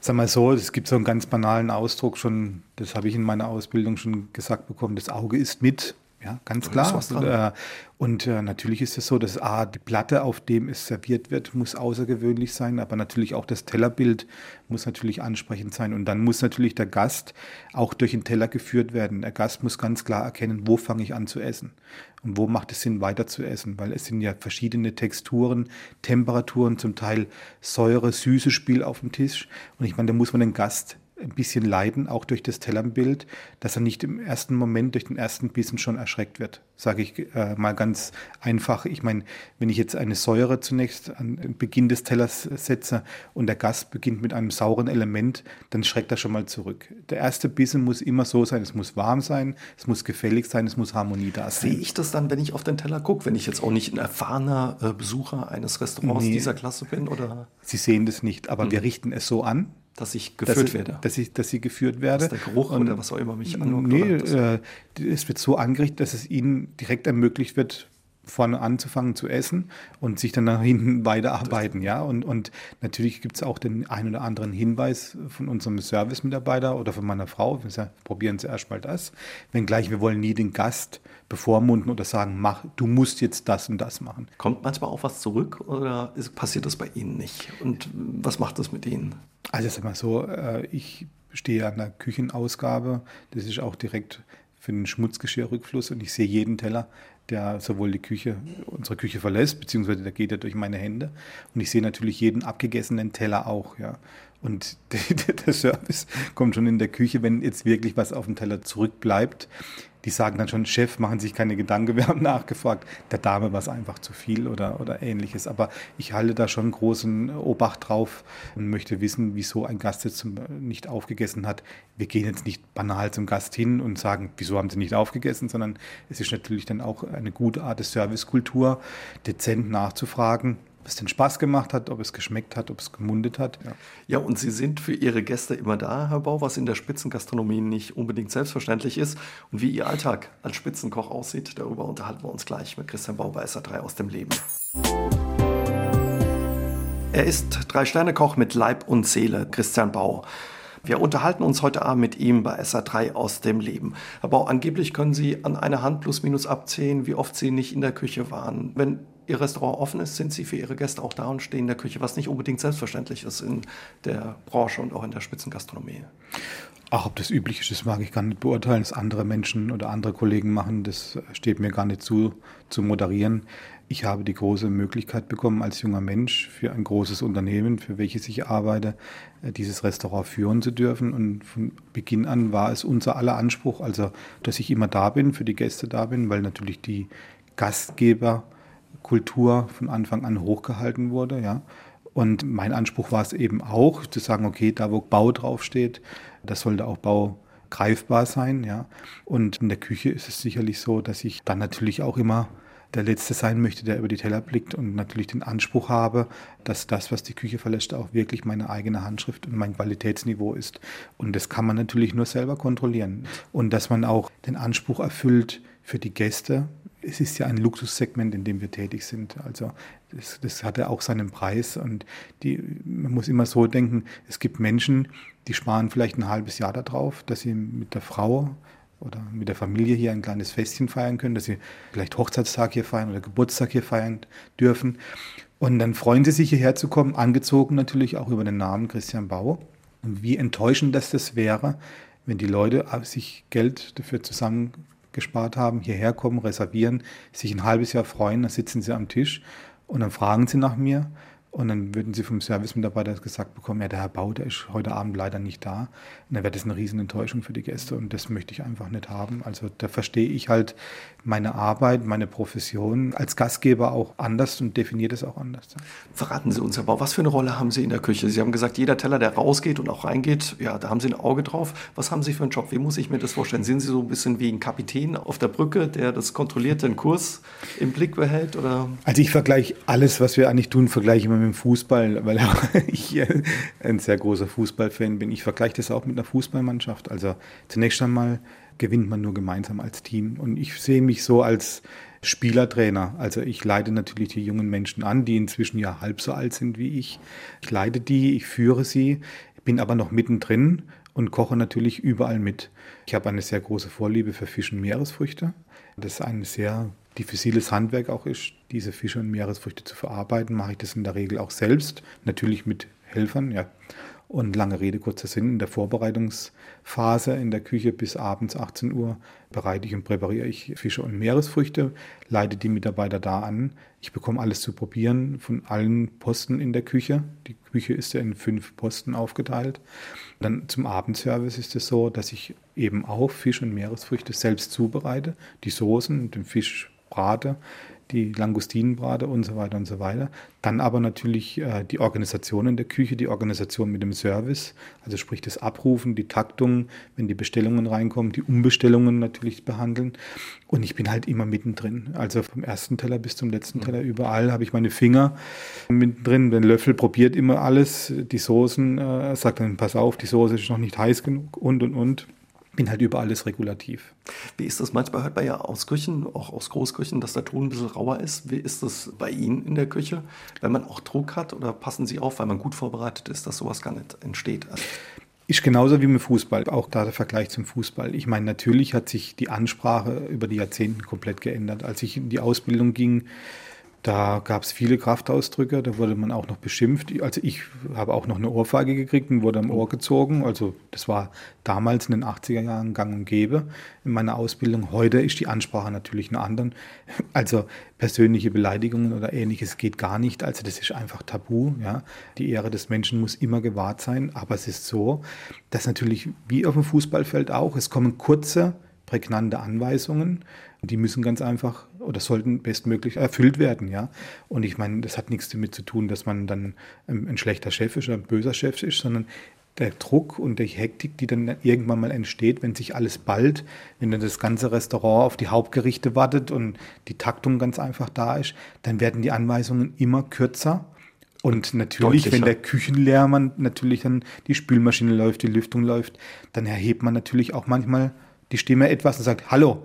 sag mal so, es gibt so einen ganz banalen Ausdruck schon, das habe ich in meiner Ausbildung schon gesagt bekommen, das Auge ist mit. Ja, ganz klar. Und, äh, und äh, natürlich ist es so, dass A, die Platte, auf dem es serviert wird, muss außergewöhnlich sein, aber natürlich auch das Tellerbild muss natürlich ansprechend sein. Und dann muss natürlich der Gast auch durch den Teller geführt werden. Der Gast muss ganz klar erkennen, wo fange ich an zu essen und wo macht es Sinn, weiter zu essen, weil es sind ja verschiedene Texturen, Temperaturen, zum Teil Säure, Süße Spiel auf dem Tisch. Und ich meine, da muss man den Gast ein bisschen leiden, auch durch das Tellerbild, dass er nicht im ersten Moment durch den ersten Bissen schon erschreckt wird. Sage ich äh, mal ganz einfach. Ich meine, wenn ich jetzt eine Säure zunächst an Beginn des Tellers setze und der Gast beginnt mit einem sauren Element, dann schreckt er schon mal zurück. Der erste Bissen muss immer so sein, es muss warm sein, es muss gefällig sein, es muss Harmonie da sein. Sehe ich das dann, wenn ich auf den Teller gucke, wenn ich jetzt auch nicht ein erfahrener äh, Besucher eines Restaurants nee, dieser Klasse bin? Oder? Sie sehen das nicht, aber hm. wir richten es so an, dass ich geführt dass, werde. Dass ich, dass sie geführt werde. Dass der Geruch und, oder was auch immer mich anlockt. Nee, äh, es wird so angerichtet, dass es ihnen direkt ermöglicht wird, vorne anzufangen zu essen und sich dann nach hinten <laughs> weiterarbeiten. Ja? Und, und natürlich gibt es auch den einen oder anderen Hinweis von unserem Service-Mitarbeiter oder von meiner Frau. Wir sagen, probieren Sie erstmal das. Wenngleich wir wollen nie den Gast bevormunden oder sagen, mach, du musst jetzt das und das machen. Kommt manchmal auch was zurück oder ist, passiert das bei Ihnen nicht? Und was macht das mit Ihnen? Also sag mal so, äh, ich stehe an der Küchenausgabe. Das ist auch direkt für den Schmutzgeschirrrückfluss und ich sehe jeden Teller, der sowohl die Küche, unsere Küche verlässt, beziehungsweise der geht ja durch meine Hände. Und ich sehe natürlich jeden abgegessenen Teller auch, ja. Und <laughs> der Service kommt schon in der Küche, wenn jetzt wirklich was auf dem Teller zurückbleibt, die sagen dann schon, Chef, machen sich keine Gedanken, <laughs> wir haben nachgefragt, der Dame war es einfach zu viel oder, oder ähnliches. Aber ich halte da schon großen Obacht drauf und möchte wissen, wieso ein Gast jetzt nicht aufgegessen hat. Wir gehen jetzt nicht banal zum Gast hin und sagen, wieso haben sie nicht aufgegessen, sondern es ist natürlich dann auch eine gute Art der Servicekultur, dezent nachzufragen, es den Spaß gemacht hat, ob es geschmeckt hat, ob es gemundet hat. Ja. ja, und Sie sind für Ihre Gäste immer da, Herr Bau, was in der Spitzengastronomie nicht unbedingt selbstverständlich ist. Und wie Ihr Alltag als Spitzenkoch aussieht, darüber unterhalten wir uns gleich mit Christian Bau bei SA3 aus dem Leben. Er ist Drei-Sterne-Koch mit Leib und Seele, Christian Bau. Wir unterhalten uns heute Abend mit ihm bei SA3 aus dem Leben. Bau, angeblich können Sie an einer Hand plus minus abzählen, wie oft Sie nicht in der Küche waren. Wenn Ihr Restaurant offen ist, sind Sie für Ihre Gäste auch da und stehen in der Küche, was nicht unbedingt selbstverständlich ist in der Branche und auch in der Spitzengastronomie. Ach, ob das üblich ist, das mag ich gar nicht beurteilen. Das andere Menschen oder andere Kollegen machen, das steht mir gar nicht zu, zu moderieren. Ich habe die große Möglichkeit bekommen, als junger Mensch für ein großes Unternehmen, für welches ich arbeite, äh, dieses Restaurant führen zu dürfen. Und von Beginn an war es unser aller Anspruch, also dass ich immer da bin, für die Gäste da bin, weil natürlich die Gastgeber Kultur von Anfang an hochgehalten wurde. Ja. Und mein Anspruch war es eben auch, zu sagen, okay, da wo Bau draufsteht, das sollte auch Bau greifbar sein. Ja. Und in der Küche ist es sicherlich so, dass ich dann natürlich auch immer der Letzte sein möchte, der über die Teller blickt und natürlich den Anspruch habe, dass das, was die Küche verlässt, auch wirklich meine eigene Handschrift und mein Qualitätsniveau ist. Und das kann man natürlich nur selber kontrollieren. Und dass man auch den Anspruch erfüllt für die Gäste, es ist ja ein Luxussegment, in dem wir tätig sind. Also das, das hat ja auch seinen Preis und die, man muss immer so denken, es gibt Menschen, die sparen vielleicht ein halbes Jahr darauf, dass sie mit der Frau oder mit der Familie hier ein kleines Festchen feiern können, dass sie vielleicht Hochzeitstag hier feiern oder Geburtstag hier feiern dürfen. Und dann freuen sie sich hierher zu kommen, angezogen natürlich auch über den Namen Christian Bau. Und wie enttäuschend das, das wäre, wenn die Leute sich Geld dafür zusammen gespart haben, hierher kommen, reservieren, sich ein halbes Jahr freuen, dann sitzen sie am Tisch und dann fragen sie nach mir und dann würden sie vom Service-Mitarbeiter gesagt bekommen, ja, der Herr Bau, der ist heute Abend leider nicht da. Und dann wäre das eine Riesenenttäuschung für die Gäste und das möchte ich einfach nicht haben. Also da verstehe ich halt meine Arbeit, meine Profession als Gastgeber auch anders und definiert es auch anders. Verraten Sie uns, Herr Bau, was für eine Rolle haben Sie in der Küche? Sie haben gesagt, jeder Teller, der rausgeht und auch reingeht, ja, da haben Sie ein Auge drauf. Was haben Sie für einen Job? Wie muss ich mir das vorstellen? Sind Sie so ein bisschen wie ein Kapitän auf der Brücke, der das kontrollierte den Kurs im Blick behält? Oder? Also ich vergleiche alles, was wir eigentlich tun, vergleiche immer mit dem Fußball, weil <laughs> ich ein sehr großer Fußballfan bin. Ich vergleiche das auch mit einer Fußballmannschaft. Also zunächst einmal gewinnt man nur gemeinsam als Team. Und ich sehe mich so als Spielertrainer. Also ich leite natürlich die jungen Menschen an, die inzwischen ja halb so alt sind wie ich. Ich leite die, ich führe sie, bin aber noch mittendrin und koche natürlich überall mit. Ich habe eine sehr große Vorliebe für Fisch und Meeresfrüchte. Das ist ein sehr diffiziles Handwerk auch ist, diese Fische und Meeresfrüchte zu verarbeiten, mache ich das in der Regel auch selbst, natürlich mit Helfern, ja. Und lange Rede, kurzer Sinn, in der Vorbereitungsphase in der Küche bis abends 18 Uhr bereite ich und präpariere ich Fische und Meeresfrüchte, leite die Mitarbeiter da an. Ich bekomme alles zu probieren von allen Posten in der Küche. Die Küche ist ja in fünf Posten aufgeteilt. Dann zum Abendservice ist es so, dass ich eben auch Fisch und Meeresfrüchte selbst zubereite, die Soßen, den Fisch brate, die Langustinenbrate und so weiter und so weiter. Dann aber natürlich äh, die Organisation in der Küche, die Organisation mit dem Service, also sprich das Abrufen, die Taktung, wenn die Bestellungen reinkommen, die Umbestellungen natürlich behandeln. Und ich bin halt immer mittendrin. Also vom ersten Teller bis zum letzten Teller, überall habe ich meine Finger mittendrin. Den Löffel probiert immer alles, die Soßen, äh, sagt dann, pass auf, die Soße ist noch nicht heiß genug und und und bin halt über alles regulativ. Wie ist das? Manchmal hört man ja aus Küchen, auch aus Großküchen, dass der Ton ein bisschen rauer ist. Wie ist das bei Ihnen in der Küche? Wenn man auch Druck hat oder passen Sie auf, weil man gut vorbereitet ist, dass sowas gar nicht entsteht? Ist genauso wie mit Fußball, auch da der Vergleich zum Fußball. Ich meine, natürlich hat sich die Ansprache über die Jahrzehnte komplett geändert. Als ich in die Ausbildung ging, da gab es viele Kraftausdrücke, da wurde man auch noch beschimpft. Also ich habe auch noch eine Ohrfeige gekriegt und wurde am Ohr gezogen. Also das war damals in den 80er Jahren gang und gäbe in meiner Ausbildung. Heute ist die Ansprache natürlich eine andere. Also persönliche Beleidigungen oder ähnliches geht gar nicht. Also das ist einfach tabu. Ja. Die Ehre des Menschen muss immer gewahrt sein. Aber es ist so, dass natürlich wie auf dem Fußballfeld auch, es kommen kurze, prägnante Anweisungen die müssen ganz einfach oder sollten bestmöglich erfüllt werden, ja. Und ich meine, das hat nichts damit zu tun, dass man dann ein schlechter Chef ist oder ein böser Chef ist, sondern der Druck und die Hektik, die dann irgendwann mal entsteht, wenn sich alles bald, wenn dann das ganze Restaurant auf die Hauptgerichte wartet und die Taktung ganz einfach da ist, dann werden die Anweisungen immer kürzer. Und natürlich, wenn der Küchenlehrmann natürlich dann die Spülmaschine läuft, die Lüftung läuft, dann erhebt man natürlich auch manchmal die Stimme etwas und sagt, hallo,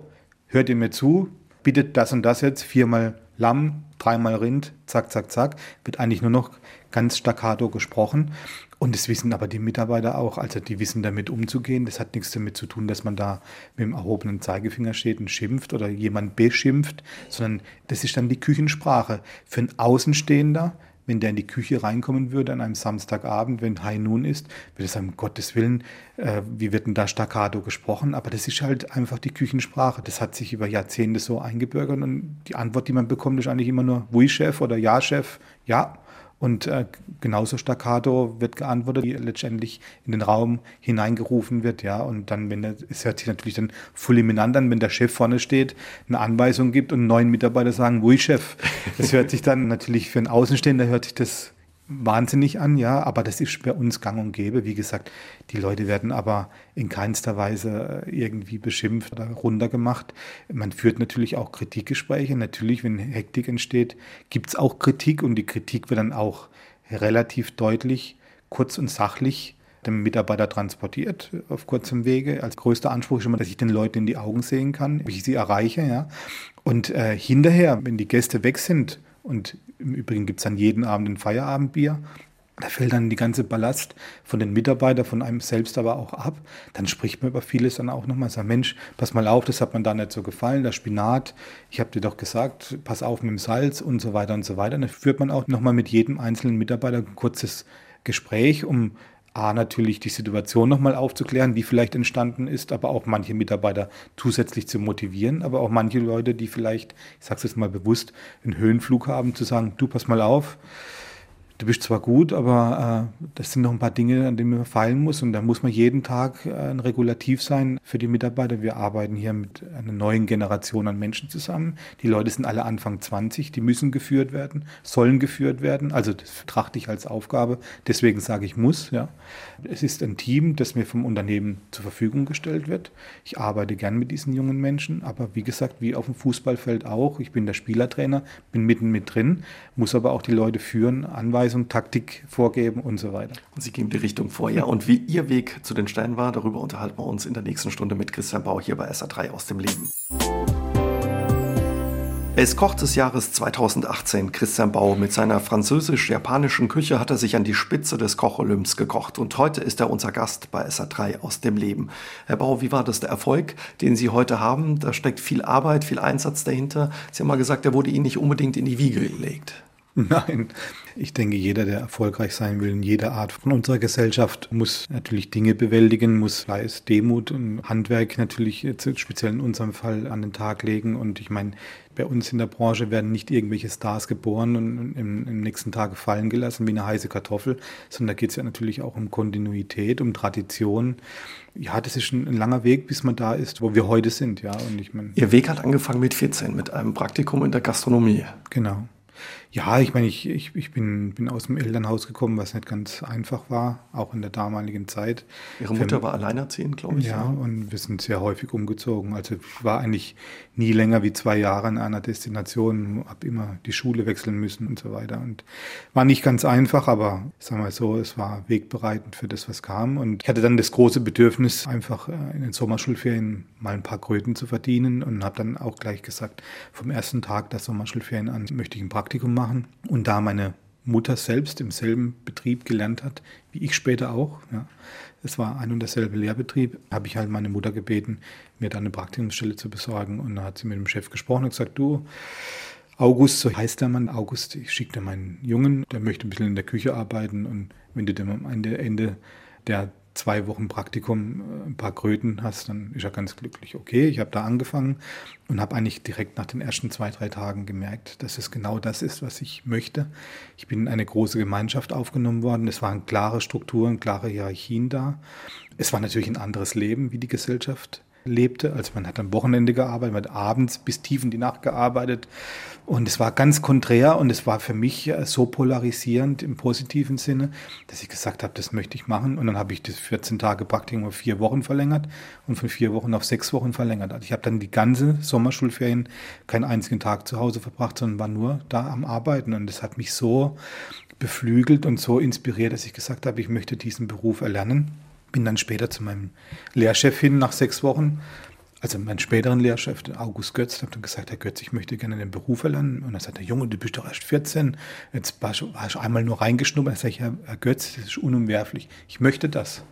hört ihr mir zu, bittet das und das jetzt, viermal Lamm, dreimal Rind, zack, zack, zack, wird eigentlich nur noch ganz staccato gesprochen. Und das wissen aber die Mitarbeiter auch. Also die wissen damit umzugehen. Das hat nichts damit zu tun, dass man da mit dem erhobenen Zeigefinger steht und schimpft oder jemand beschimpft, sondern das ist dann die Küchensprache. Für einen Außenstehender wenn der in die Küche reinkommen würde an einem Samstagabend, wenn High Noon ist, würde er sagen, Gottes Willen, äh, wie wird denn da Staccato gesprochen? Aber das ist halt einfach die Küchensprache. Das hat sich über Jahrzehnte so eingebürgert und die Antwort, die man bekommt, ist eigentlich immer nur Oui, Chef oder Ja, Chef. Ja, und äh, genauso staccato wird geantwortet, wie letztendlich in den Raum hineingerufen wird, ja. Und dann, wenn der, es hört sich natürlich dann fulminant an, wenn der Chef vorne steht, eine Anweisung gibt und neun Mitarbeiter sagen, wo Chef. Das hört sich dann natürlich für einen Außenstehender hört sich das wahnsinnig an, ja, aber das ist bei uns gang und gäbe. Wie gesagt, die Leute werden aber in keinster Weise irgendwie beschimpft oder runtergemacht. Man führt natürlich auch Kritikgespräche. Natürlich, wenn Hektik entsteht, gibt es auch Kritik und die Kritik wird dann auch relativ deutlich, kurz und sachlich dem Mitarbeiter transportiert auf kurzem Wege. Als größter Anspruch ist immer, dass ich den Leuten in die Augen sehen kann, wie ich sie erreiche, ja. Und äh, hinterher, wenn die Gäste weg sind und im Übrigen gibt es dann jeden Abend ein Feierabendbier. Da fällt dann die ganze Ballast von den Mitarbeitern, von einem selbst aber auch ab. Dann spricht man über vieles dann auch nochmal. Sagt, Mensch, pass mal auf, das hat mir da nicht so gefallen, der Spinat. Ich habe dir doch gesagt, pass auf mit dem Salz und so weiter und so weiter. Dann führt man auch nochmal mit jedem einzelnen Mitarbeiter ein kurzes Gespräch, um A, natürlich die Situation nochmal aufzuklären, wie vielleicht entstanden ist, aber auch manche Mitarbeiter zusätzlich zu motivieren, aber auch manche Leute, die vielleicht, ich sage es jetzt mal bewusst, einen Höhenflug haben, zu sagen, du pass mal auf, du bist zwar gut, aber äh, das sind noch ein paar Dinge, an denen man feilen muss. Und da muss man jeden Tag äh, ein Regulativ sein für die Mitarbeiter. Wir arbeiten hier mit einer neuen Generation an Menschen zusammen. Die Leute sind alle Anfang 20, die müssen geführt werden, sollen geführt werden. Also das betrachte ich als Aufgabe. Deswegen sage ich muss. Ja. Es ist ein Team, das mir vom Unternehmen zur Verfügung gestellt wird. Ich arbeite gern mit diesen jungen Menschen, aber wie gesagt, wie auf dem Fußballfeld auch. Ich bin der Spielertrainer, bin mitten mit drin, muss aber auch die Leute führen, anweisen Anweisung, Taktik vorgeben und so weiter. Und Sie geben die Richtung vor, ja. Und wie Ihr Weg zu den Sternen war, darüber unterhalten wir uns in der nächsten Stunde mit Christian Bau hier bei SA3 aus dem Leben. Er ist Koch des Jahres 2018. Christian Bau mit seiner französisch-japanischen Küche hat er sich an die Spitze des Koch-Olymps gekocht und heute ist er unser Gast bei SA3 aus dem Leben. Herr Bau, wie war das der Erfolg, den Sie heute haben? Da steckt viel Arbeit, viel Einsatz dahinter. Sie haben mal gesagt, der wurde Ihnen nicht unbedingt in die Wiege gelegt. <laughs> Nein, ich denke, jeder, der erfolgreich sein will in jeder Art von unserer Gesellschaft, muss natürlich Dinge bewältigen, muss Fleiß, Demut und Handwerk natürlich speziell in unserem Fall an den Tag legen. Und ich meine, bei uns in der Branche werden nicht irgendwelche Stars geboren und im, im nächsten Tag fallen gelassen wie eine heiße Kartoffel, sondern da geht es ja natürlich auch um Kontinuität, um Tradition. Ja, das ist ein, ein, langer Weg, bis man da ist, wo wir heute sind, ja. Und ich mein, Ihr Weg hat angefangen mit 14, mit einem Praktikum in der Gastronomie. Genau. Ja, ich meine, ich, ich, ich bin, bin aus dem Elternhaus gekommen, was nicht ganz einfach war, auch in der damaligen Zeit. Ihre Mutter war alleinerziehend, glaube ich. Ja, ja, und wir sind sehr häufig umgezogen. Also ich war eigentlich nie länger wie zwei Jahre in einer Destination, habe immer die Schule wechseln müssen und so weiter. Und war nicht ganz einfach, aber ich sag mal so, es war wegbereitend für das, was kam. Und ich hatte dann das große Bedürfnis, einfach äh, in den Sommerschulferien mal ein paar Kröten zu verdienen und habe dann auch gleich gesagt, vom ersten Tag der Sommerschulferien an möchte ich ein Praktikum machen machen. Und da meine Mutter selbst im selben Betrieb gelernt hat, wie ich später auch, ja, es war ein und derselbe Lehrbetrieb, habe ich halt meine Mutter gebeten, mir da eine Praktikumsstelle zu besorgen. Und da hat sie mit dem Chef gesprochen und gesagt, du, August, so heißt der Mann, August, ich schicke dir meinen Jungen, der möchte ein bisschen in der Küche arbeiten und wenn du dem am Ende, Ende der zwei Wochen Praktikum äh, ein paar Kröten hast, dann ist er ganz glücklich. Okay, ich habe da angefangen und habe eigentlich direkt nach den ersten zwei, drei Tagen gemerkt, dass es genau das ist, was ich möchte. Ich bin in eine große Gemeinschaft aufgenommen worden. Es waren klare Strukturen, klare Hierarchien da. Es war natürlich ein anderes Leben, wie die Gesellschaft lebte. Also man hat am Wochenende gearbeitet, man hat abends bis tief in die Nacht gearbeitet. Und es war ganz konträr und es war für mich so polarisierend im positiven Sinne, dass ich gesagt habe, das möchte ich machen. Und dann habe ich das 14 Tage Praktikum auf vier Wochen verlängert und von vier Wochen auf sechs Wochen verlängert. Also ich habe dann die ganze Sommerschulferien keinen einzigen Tag zu Hause verbracht, sondern war nur da am Arbeiten. Und das hat mich so beflügelt und so inspiriert, dass ich gesagt habe, ich möchte diesen Beruf erlernen. Bin dann später zu meinem Lehrchef hin nach sechs Wochen also mein späteren Lehrchef, August Götz, hat dann gesagt, Herr Götz, ich möchte gerne den Beruf erlernen. Und dann sagt der Junge, du bist doch erst 14, jetzt war ich einmal nur reingeschnuppert. Sage ich, Herr, Herr Götz, das ist unumwerflich, ich möchte das.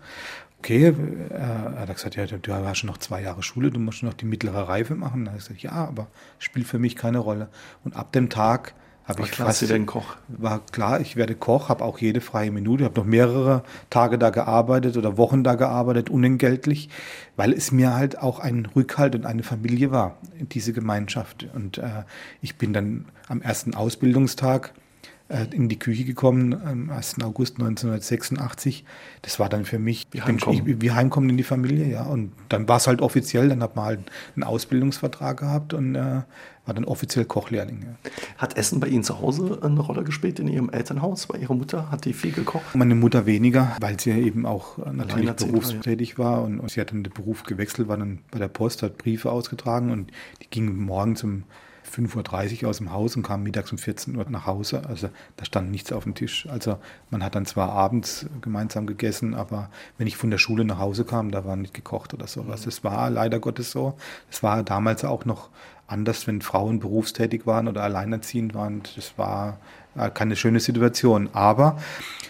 Okay, äh, er hat gesagt, ja, du hast schon noch zwei Jahre Schule, du musst noch die mittlere Reife machen. Dann habe ich gesagt, ja, aber spielt für mich keine Rolle. Und ab dem Tag habe ich fast, denn Koch? War klar, ich werde Koch, habe auch jede freie Minute, habe noch mehrere Tage da gearbeitet oder Wochen da gearbeitet, unentgeltlich, weil es mir halt auch ein Rückhalt und eine Familie war, diese Gemeinschaft. Und äh, ich bin dann am ersten Ausbildungstag in die Küche gekommen, am 1. August 1986. Das war dann für mich wie heimkommen, ich, wie heimkommen in die Familie, ja. Und dann war es halt offiziell, dann hat man halt einen Ausbildungsvertrag gehabt und äh, war dann offiziell Kochlehrling. Ja. Hat Essen bei Ihnen zu Hause eine Rolle gespielt in Ihrem Elternhaus? Bei Ihrer Mutter hat die viel gekocht? Meine Mutter weniger, weil sie eben auch natürlich berufstätig war und, und sie hat dann den Beruf gewechselt, war dann bei der Post, hat Briefe ausgetragen und die ging morgen zum 5.30 Uhr aus dem Haus und kam mittags um 14 Uhr nach Hause. Also da stand nichts auf dem Tisch. Also man hat dann zwar abends gemeinsam gegessen, aber wenn ich von der Schule nach Hause kam, da war nicht gekocht oder sowas. Das war leider Gottes so. Es war damals auch noch anders, wenn Frauen berufstätig waren oder alleinerziehend waren. Das war keine schöne Situation. Aber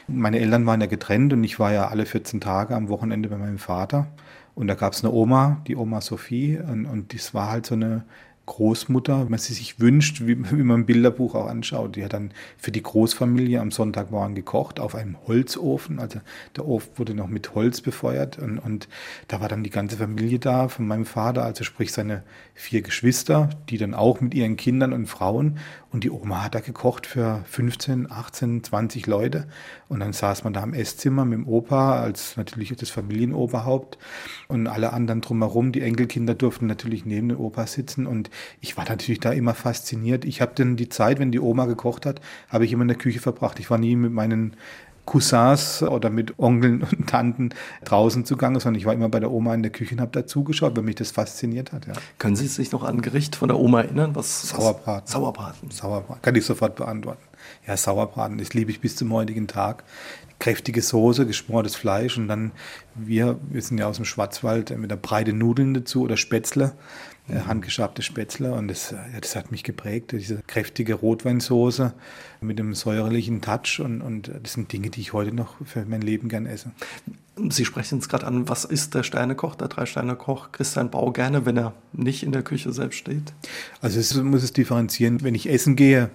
meine Eltern waren ja getrennt und ich war ja alle 14 Tage am Wochenende bei meinem Vater. Und da gab es eine Oma, die Oma Sophie, und, und das war halt so eine Großmutter, wenn sie sich wünscht, wie, wie man ein Bilderbuch auch anschaut. Die hat dann für die Großfamilie am Sonntagmorgen gekocht auf einem Holzofen. Also der Ofen wurde noch mit Holz befeuert und, und da war dann die ganze Familie da von meinem Vater, also sprich seine vier Geschwister, die dann auch mit ihren Kindern und Frauen. Und die Oma hat da gekocht für 15, 18, 20 Leute. Und dann saß man da im Esszimmer mit dem Opa als natürlich das Familienoberhaupt und alle anderen drumherum. Die Enkelkinder durften natürlich neben dem Opa sitzen und ich war natürlich da immer fasziniert. Ich habe dann die Zeit, wenn die Oma gekocht hat, habe ich immer in der Küche verbracht. Ich war nie mit meinen Cousins oder mit Onkeln und Tanten draußen zugange, sondern ich war immer bei der Oma in der Küche und habe dazugeschaut, weil mich das fasziniert hat. Ja. Können Sie sich noch an Gericht von der Oma erinnern? Was, Sauerbraten. Was? Sauerbraten. Sauerbraten. Kann ich sofort beantworten. Ja, Sauerbraten, das liebe ich bis zum heutigen Tag. Kräftige Soße, geschmortes Fleisch und dann wir, wir sind ja aus dem Schwarzwald mit der breite Nudeln dazu oder Spätzle handgeschabte Spätzle und das, ja, das hat mich geprägt, diese kräftige Rotweinsoße mit dem säuerlichen Touch und, und das sind Dinge, die ich heute noch für mein Leben gern esse. Sie sprechen es gerade an, was ist der Sternekoch, der Drei-Sterne-Koch Christian Bau gerne, wenn er nicht in der Küche selbst steht? Also es muss es differenzieren. Wenn ich essen gehe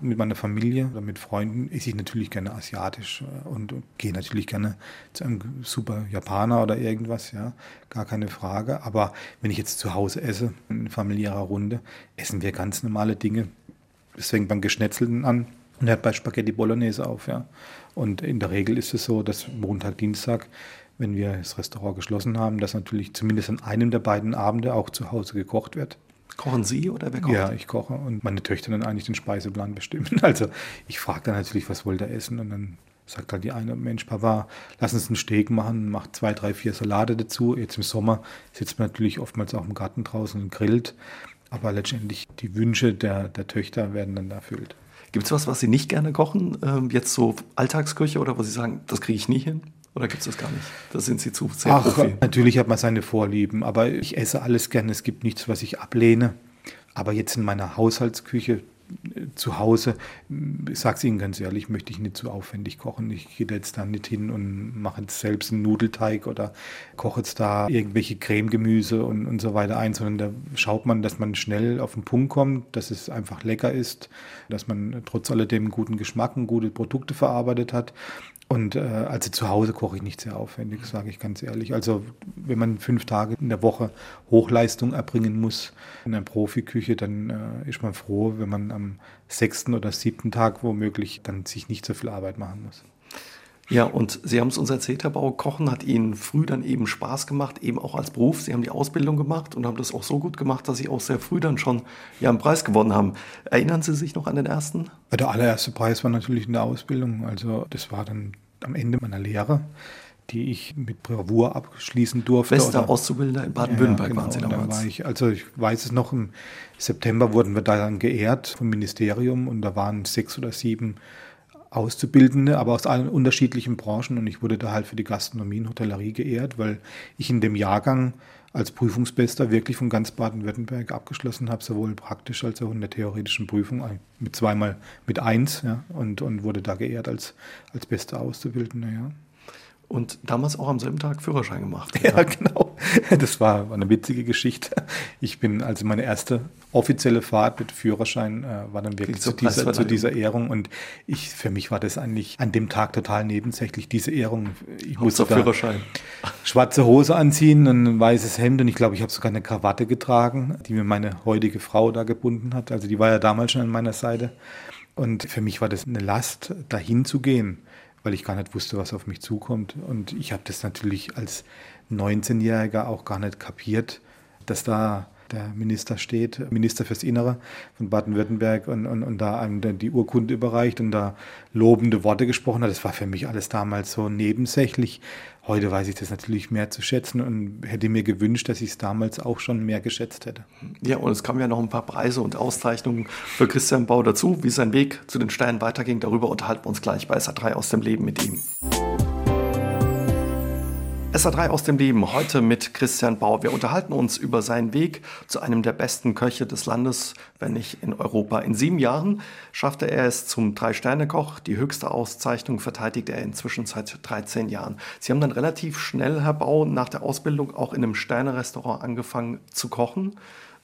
mit meiner Familie oder mit Freunden, esse ich natürlich gerne asiatisch äh, und gehe natürlich gerne zu einem super Japaner oder irgendwas, ja, gar keine Frage. Aber wenn ich jetzt zu Hause esse, in familiärer Runde, essen wir ganz normale Dinge. Das fängt beim Geschnetzelten an und hört bei Spaghetti Bolognese auf, ja. Und in der Regel ist es so, dass Montag, Dienstag, wenn wir das Restaurant geschlossen haben, dass natürlich zumindest an einem der beiden Abende auch zu Hause gekocht wird. Kochen Sie oder wer kocht? Ja, ich koche und meine Töchter dann eigentlich den Speiseplan bestimmen. <laughs> Also ich frage dann natürlich, was wollt ihr essen? Und dann sagt halt die eine, Mensch, Papa, lass uns einen Steak machen, macht zwei, drei, vier Salate dazu. Jetzt im Sommer sitzt man natürlich oftmals auch im Garten draußen und grillt. Aber letztendlich die Wünsche der, der Töchter werden dann erfüllt. Gibt es was, was Sie nicht gerne kochen? Ähm, jetzt so Alltagsküche oder wo Sie sagen, das kriege ich nie hin? Oder gibt es das gar nicht? Da sind Sie zu sehr Ach, Profi. natürlich hat man seine Vorlieben, aber ich esse alles gerne. Es gibt nichts, was ich ablehne. Aber jetzt in meiner Haushaltsküche zu Hause, ich sage es Ihnen ganz ehrlich, möchte ich nicht zu aufwendig kochen. Ich gehe jetzt da nicht hin und mache jetzt selbst einen Nudelteig oder koche jetzt da irgendwelche Cremegemüse und, und so weiter ein, sondern da schaut man, dass man schnell auf den Punkt kommt, dass es einfach lecker ist, dass man trotz alledem guten Geschmack und gute Produkte verarbeitet hat. Und äh, also zu Hause koche ich nicht sehr aufwendig, sage ich ganz ehrlich. Also wenn man fünf Tage in der Woche Hochleistung erbringen muss in einer Profiküche, dann äh, ist man froh, wenn man am sechsten oder siebten Tag womöglich dann sich nicht so viel Arbeit machen muss. Ja, und Sie haben es uns erzählt, Herr Bau, Kochen hat Ihnen früh dann eben Spaß gemacht, eben auch als Beruf. Sie haben die Ausbildung gemacht und haben das auch so gut gemacht, dass Sie auch sehr früh dann schon ja, einen Preis gewonnen haben. Erinnern Sie sich noch an den ersten? Der allererste Preis war natürlich in der Ausbildung. Also das war dann am Ende meiner Lehre, die ich mit Bravour abschließen durfte. Bester oder, Auszubildender in Baden-Württemberg ja, genau, waren Sie damals. War ich, also ich weiß es noch, im September wurden wir da dann geehrt vom Ministerium und da waren sechs oder sieben Auszubildende, aber aus allen unterschiedlichen Branchen. Und ich wurde da halt für die Gastronomie und Hotellerie geehrt, weil ich in dem Jahrgang als Prüfungsbester wirklich von ganz Baden-Württemberg abgeschlossen habe, sowohl praktisch als auch in der theoretischen Prüfung, mit zweimal mit eins, ja, und, und wurde da geehrt als, als bester Auszubildender, ja. Und damals auch am selben Tag Führerschein gemacht. Ja, <laughs> genau. Das war, eine witzige Geschichte. Ich bin, also meine erste offizielle Fahrt mit Führerschein äh, war dann wirklich zu dieser, zu dieser Ehrung. Und ich, für mich war das eigentlich an dem Tag total nebensächlich, diese Ehrung. Ich musste Führerschein. schwarze Hose anziehen, ein weißes Hemd und ich glaube, ich habe sogar eine Krawatte getragen, die mir meine heutige Frau da gebunden hat. Also die war ja damals schon an meiner Seite. Und für mich war das eine Last, dahin zu gehen weil ich gar nicht wusste, was auf mich zukommt. Und ich habe das natürlich als 19-Jähriger auch gar nicht kapiert, dass da der Minister steht, Minister fürs Innere von Baden-Württemberg und, und, und da einem die Urkunde überreicht und da lobende Worte gesprochen hat. Das war für mich alles damals so nebensächlich. Heute weiß ich das natürlich mehr zu schätzen und hätte mir gewünscht, dass ich es damals auch schon mehr geschätzt hätte. Ja, und es kamen ja noch ein paar Preise und Auszeichnungen für Christian Bau dazu. Wie sein Weg zu den Sternen weiterging, darüber unterhalten wir uns gleich bei SA3 aus dem Leben mit ihm. SA3 aus dem Leben, heute mit Christian Bau. Wir unterhalten uns über seinen Weg zu einem der besten Köche des Landes, wenn nicht in Europa. In sieben Jahren schaffte er es zum Drei-Sterne-Koch. Die höchste Auszeichnung verteidigt er inzwischen seit 13 Jahren. Sie haben dann relativ schnell, Herr Bau, nach der Ausbildung auch in einem Sterne-Restaurant angefangen zu kochen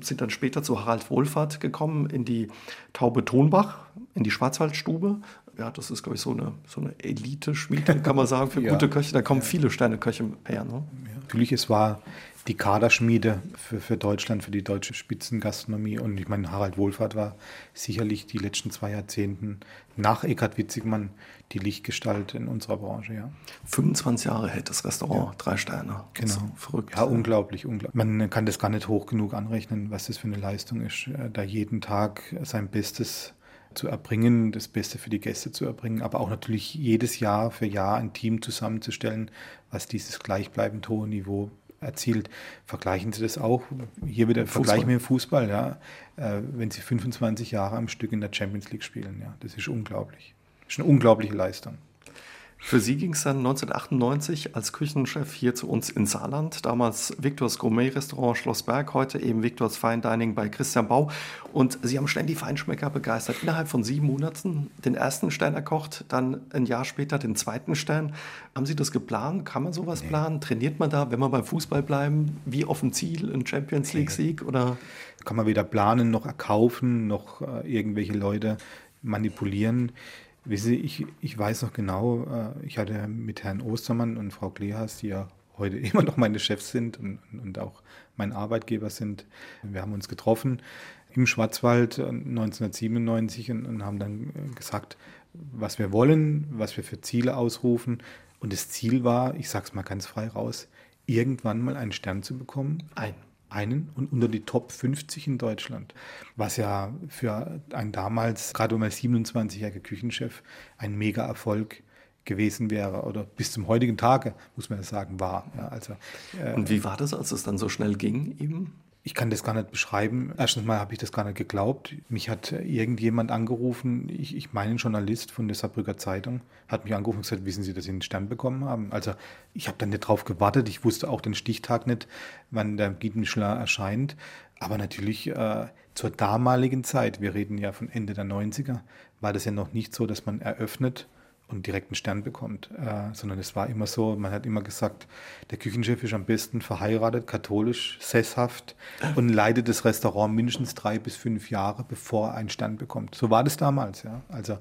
sind dann später zu Harald Wohlfahrt gekommen in die Taube Tonbach, in die Schwarzwaldstube ja, das ist, glaube ich, so eine, so eine Elite-Schmiede, kann man sagen, für <laughs> ja. gute Köche. Da kommen ja. viele Sterneköche her. Ne? Natürlich, es war die Kaderschmiede für, für Deutschland, für die deutsche Spitzengastronomie. Und ich meine, Harald Wohlfahrt war sicherlich die letzten zwei Jahrzehnten nach Eckhard Witzigmann die Lichtgestalt in unserer Branche. Ja. 25 Jahre hält das Restaurant, ja. drei Sterne. Genau. So verrückt. Ja, unglaublich, unglaublich. Man kann das gar nicht hoch genug anrechnen, was das für eine Leistung ist, äh, da jeden Tag sein Bestes zu erbringen, das Beste für die Gäste zu erbringen, aber auch natürlich jedes Jahr für Jahr ein Team zusammenzustellen, was dieses gleichbleibend hohe Niveau erzielt. Vergleichen Sie das auch, hier wieder Fußball. vergleichen wir im Fußball, ja, äh, wenn Sie 25 Jahre am Stück in der Champions League spielen, ja, das ist unglaublich. Das ist eine unglaubliche Leistung. Für Sie ging es dann 1998 als Küchenchef hier zu uns in Saarland. Damals Viktors Gourmet-Restaurant Schlossberg, heute eben Viktors Fine Dining bei Christian Bau. Und Sie haben ständig Feinschmecker begeistert. Innerhalb von sieben Monaten den ersten Stern erkocht, dann ein Jahr später den zweiten Stern. Haben Sie das geplant? Kann man sowas nee. planen? Trainiert man da, wenn wir beim Fußball bleiben, wie auf dem Ziel, ein Champions League-Sieg? Oder? Kann man weder planen, noch erkaufen, noch äh, irgendwelche Leute manipulieren. Wissen Sie, ich, ich weiß noch genau, äh, ich hatte mit Herrn Ostermann und Frau Kleas, die ja heute <laughs> immer noch meine Chefs sind und, und auch mein Arbeitgeber sind, wir haben uns getroffen im Schwarzwald 1997 und, und haben dann äh, gesagt, was wir wollen, was wir für Ziele ausrufen. Und das Ziel war, ich sage es mal ganz frei raus, irgendwann mal einen Stern zu bekommen. Ein einen und unter die Top 50 in Deutschland, was ja für einen damals gerade mal 27-jähriger Küchenchef ein Mega-Erfolg gewesen wäre oder bis zum heutigen Tage, muss man sagen, war. Ja, also, äh, und wie war das, als es dann so schnell ging eben? Ich kann das gar nicht beschreiben. Erstens mal habe ich das gar nicht geglaubt. Mich hat irgendjemand angerufen, ich, ich meine ein Journalist von der Saarbrücker Zeitung, hat mich angerufen und gesagt, wissen Sie, dass Sie einen Stern bekommen haben? Also ich habe dann nicht drauf gewartet. Ich wusste auch den Stichtag nicht, wann der Michelin erscheint. Aber natürlich äh, zur damaligen Zeit, wir reden ja von Ende der 90er, war das ja noch nicht so, dass man eröffnet und direkt einen Stern bekommt, äh, sondern es war immer so, man hat immer gesagt, der Küchenchef ist am besten verheiratet, katholisch, sesshaft und leitet das Restaurant mindestens drei bis fünf Jahre, bevor er einen Stern bekommt. So war das damals, ja. Also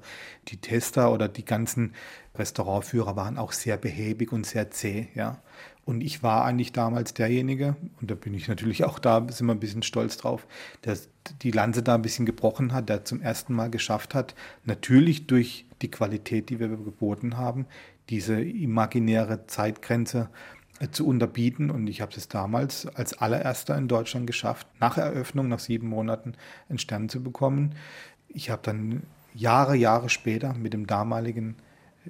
die Tester oder die ganzen Restaurantführer waren auch sehr behäbig und sehr zäh, ja. Und ich war eigentlich damals derjenige, und da bin ich natürlich auch da, sind wir ein bisschen stolz drauf, der die Lanze da ein bisschen gebrochen hat, der zum ersten Mal geschafft hat, natürlich durch die Qualität, die wir geboten haben, diese imaginäre Zeitgrenze äh, zu unterbieten. Und ich habe es damals als allererster in Deutschland geschafft, nach Eröffnung, nach sieben Monaten, einen Stern zu bekommen. Ich habe dann Jahre, Jahre später mit dem damaligen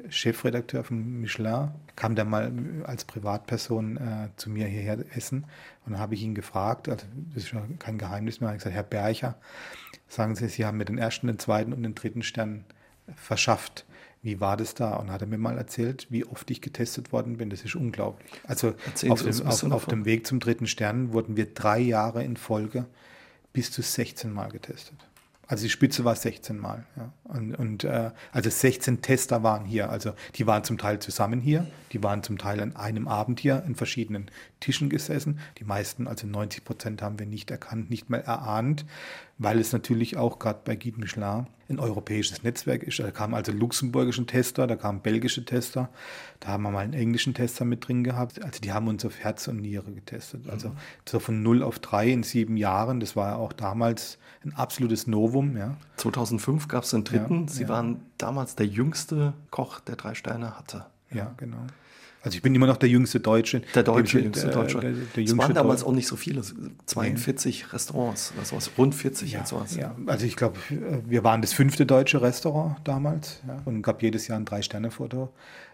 Chefredakteur von Michelin, kam der mal als Privatperson äh, zu mir hierher essen und dann habe ich ihn gefragt, also das ist ja kein Geheimnis mehr, ich gesagt, Herr Bercher, sagen Sie, Sie haben mir den ersten, den zweiten und den dritten Stern verschafft. Wie war das da? Und hat er mir mal erzählt, wie oft ich getestet worden bin. Das ist unglaublich. Also auf dem, auf, auf dem Weg zum dritten Stern wurden wir drei Jahre in Folge bis zu 16 Mal getestet. Also die Spitze war 16 Mal. Ja. Und, und äh, also 16 Tester waren hier. Also die waren zum Teil zusammen hier, die waren zum Teil an einem Abend hier in verschiedenen Tischen gesessen. Die meisten, also 90 Prozent, haben wir nicht erkannt, nicht mehr erahnt, weil es natürlich auch gerade bei Guide Michelin ein europäisches Netzwerk ist. Da kamen also luxemburgische Tester, da kamen belgische Tester, da haben wir mal einen englischen Tester mit drin gehabt. Also die haben uns auf Herz und Niere getestet. Also mhm. so von 0 auf 3 in sieben Jahren, das war ja auch damals ein absolutes Novum. Ja. 2005 gab es den dritten. Ja, Sie ja. waren damals der jüngste Koch, der drei Sterne hatte. Ja, genau. Also ich bin immer noch der jüngste Deutsche. Der deutsche, der, jüngste Deutsche. Der, der, es waren damals auch nicht so viele, 42 nee. Restaurants oder sowas, rund 40 ja, und sowas. Ja, also ich glaube, wir waren das fünfte deutsche Restaurant damals ja, und gab jedes Jahr ein Drei-Sterne-Foto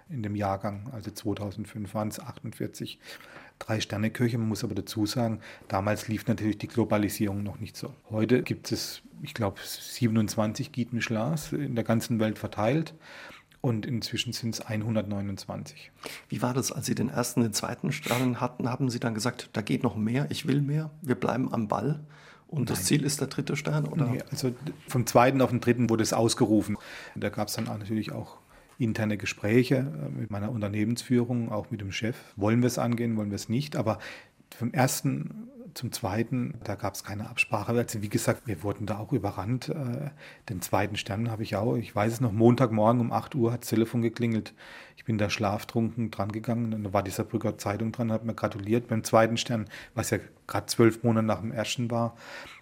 in dem Jahrgang, also 2005 waren es 48 Drei-Sterne-Köche. Man muss aber dazu sagen, damals lief natürlich die Globalisierung noch nicht so. Heute gibt es, ich glaube, 27 Guide Michelins in der ganzen Welt verteilt und inzwischen sind es 129. Wie war das, als Sie den ersten, den zweiten Stern hatten? Haben Sie dann gesagt, da geht noch mehr, ich will mehr, wir bleiben am Ball? Und Nein. das Ziel ist der dritte Stern? Oder? Nee, also vom zweiten auf den dritten wurde es ausgerufen. Da gab es dann auch natürlich auch interne Gespräche äh, mit meiner Unternehmensführung, auch mit dem Chef. Wollen wir es angehen, wollen wir es nicht? Aber vom ersten zum Zweiten, da gab es keine Absprache. Also wie gesagt, wir wurden da auch überrannt. Äh, den zweiten Stern habe ich auch. Ich weiß es noch, Montagmorgen um 8 Uhr hat das Telefon geklingelt. Ich bin da schlaftrunken dran gegangen. Und da war dieser Brücker Zeitung dran, hat mir gratuliert beim zweiten Stern, was ja gerade zwölf Monate nach dem ersten war.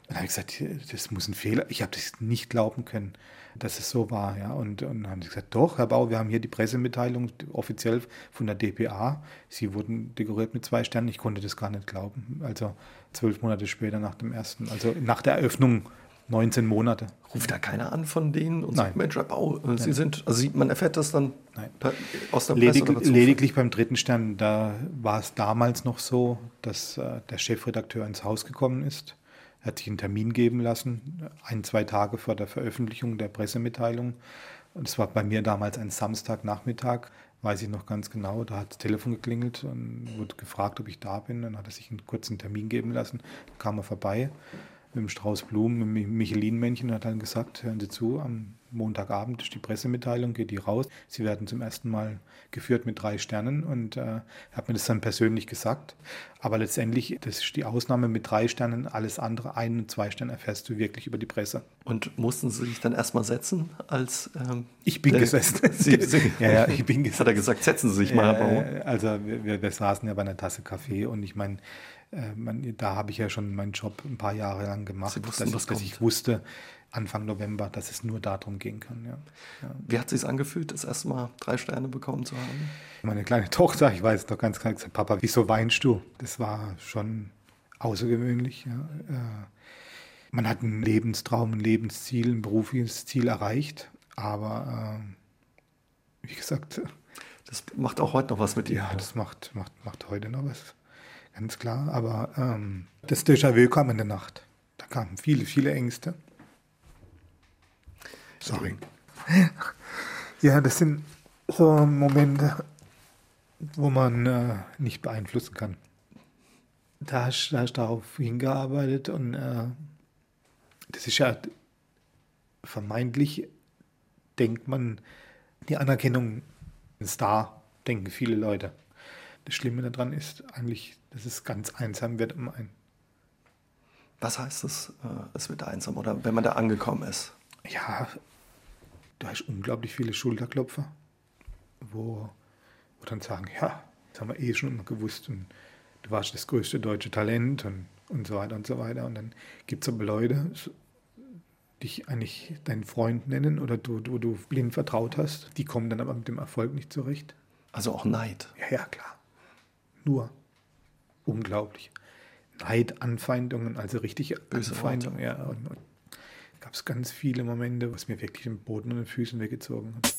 Dann habe ich gesagt, das muss ein Fehler. Ich habe das nicht glauben können dass es so war. Ja. Und, und dann haben sie gesagt, doch, Herr Bauer, wir haben hier die Pressemitteilung offiziell von der DPA. Sie wurden dekoriert mit zwei Sternen. Ich konnte das gar nicht glauben. Also zwölf Monate später nach dem ersten, also nach der Eröffnung 19 Monate. Ruft da keiner an von denen und Nein. sagt, Mensch, äh, Sie Nein. sind, also man erfährt das dann per, aus der Ledig, Presse Lediglich beim dritten Stern, da war es damals noch so, dass äh, der Chefredakteur ins Haus gekommen ist er hat sich einen Termin geben lassen, ein, zwei Tage vor der Veröffentlichung der Pressemitteilung. Und es war bei mir damals ein Samstagnachmittag, weiß ich noch ganz genau. Da hat das Telefon geklingelt und wurde gefragt, ob ich da bin. Dann hat er sich einen kurzen Termin geben lassen. Kam er vorbei mit dem Strauß Blumen, mit dem Michelin-Männchen und hat dann gesagt, hören Sie zu, am Montagabend ist die Pressemitteilung, geht die raus. Sie werden zum ersten Mal geführt mit drei Sternen und äh, hat mir das dann persönlich gesagt. Aber letztendlich, das ist die Ausnahme mit drei Sternen, alles andere, ein und zwei Sterne erfährst du wirklich über die Presse. Und mussten Sie sich dann erstmal setzen als ähm, Ich bin gesessen. <laughs> Sie, Sie, ja, ja, ich bin gesessen. Hat er gesagt, setzen Sie sich mal. Äh, also wir, wir, wir saßen ja bei einer Tasse Kaffee und ich meine, äh, da habe ich ja schon meinen Job ein paar Jahre lang gemacht, Sie wussten, dass, dass ich wusste, Anfang November, dass es nur darum gehen kann. Ja. Ja. Wie hat es sich angefühlt, das erste Mal drei Sterne bekommen zu haben? Meine kleine Tochter, ich weiß doch ganz klar, gesagt, Papa, wieso weinst du? Das war schon außergewöhnlich. Ja. Äh, Man hat einen Lebenstraum, ein Lebensziel, ein berufliches Ziel erreicht, aber äh, wie gesagt, Das macht auch heute noch was mit dir. ja, das macht, macht, macht heute noch was, ganz klar. Aber ähm, das Déjà-vu kam in der Nacht. Da kamen viele, viele Ängste. Sorry. Ja, das sind so Momente, wo man äh, nicht beeinflussen kann. Da hast da hast du darauf hingearbeitet und äh, das ist ja vermeintlich, denkt man, die Anerkennung, ein Star, denken viele Leute. Das Schlimme daran ist eigentlich, dass es ganz einsam wird um einen. Was heißt es, äh, es wird einsam oder wenn man da angekommen ist? Ja, du hast unglaublich viele Schulterklopfer, wo, wo dann sagen, ja, das haben wir eh schon immer gewusst und du warst das größte deutsche Talent und, und so weiter und so weiter. Und dann gibt es aber Leute, dich eigentlich deinen Freund nennen oder du, du, du blind vertraut hast, die kommen dann aber mit dem Erfolg nicht zurecht. Also auch Neid. Ja, ja, klar. Nur. Unglaublich. Neid, Anfeindungen, also richtige Böse Anfeindungen. Ja, und, und gab es ganz viele Momente, was mir wirklich den Boden und den Füßen weggezogen hat.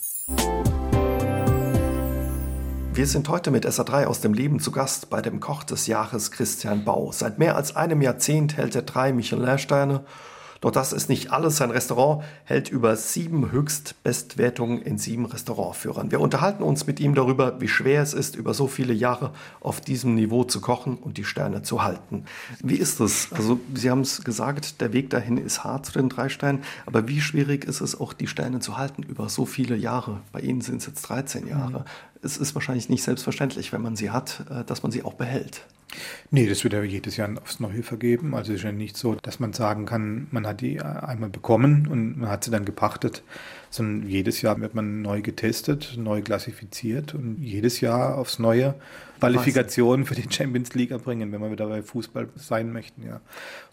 Wir sind heute mit SA3 aus dem Leben zu Gast bei dem Koch des Jahres Christian Bau. Seit mehr als einem Jahrzehnt hält er drei Michelin-Sterne. Doch das ist nicht alles. Sein Restaurant hält über sieben Höchstbestwertungen in sieben Restaurantführern. Wir unterhalten uns mit ihm darüber, wie schwer es ist, über so viele Jahre auf diesem Niveau zu kochen und die Sterne zu halten. Wie ist es? Also, Sie haben es gesagt, der Weg dahin ist hart zu den drei Sternen. Aber wie schwierig ist es auch, die Sterne zu halten über so viele Jahre? Bei Ihnen sind es jetzt 13 Jahre. Es ist wahrscheinlich nicht selbstverständlich, wenn man sie hat, äh, dass man sie auch behält. Nee, das wird ja jedes Jahr aufs Neue vergeben. Also es ist ja nicht so, dass man sagen kann, man hat die einmal bekommen und man hat sie dann gepachtet, sondern jedes Jahr wird man neu getestet, neu klassifiziert und jedes Jahr aufs Neue Qualifikationen für die Champions League erbringen, wenn wir wieder bei Fußball sein möchten, ja.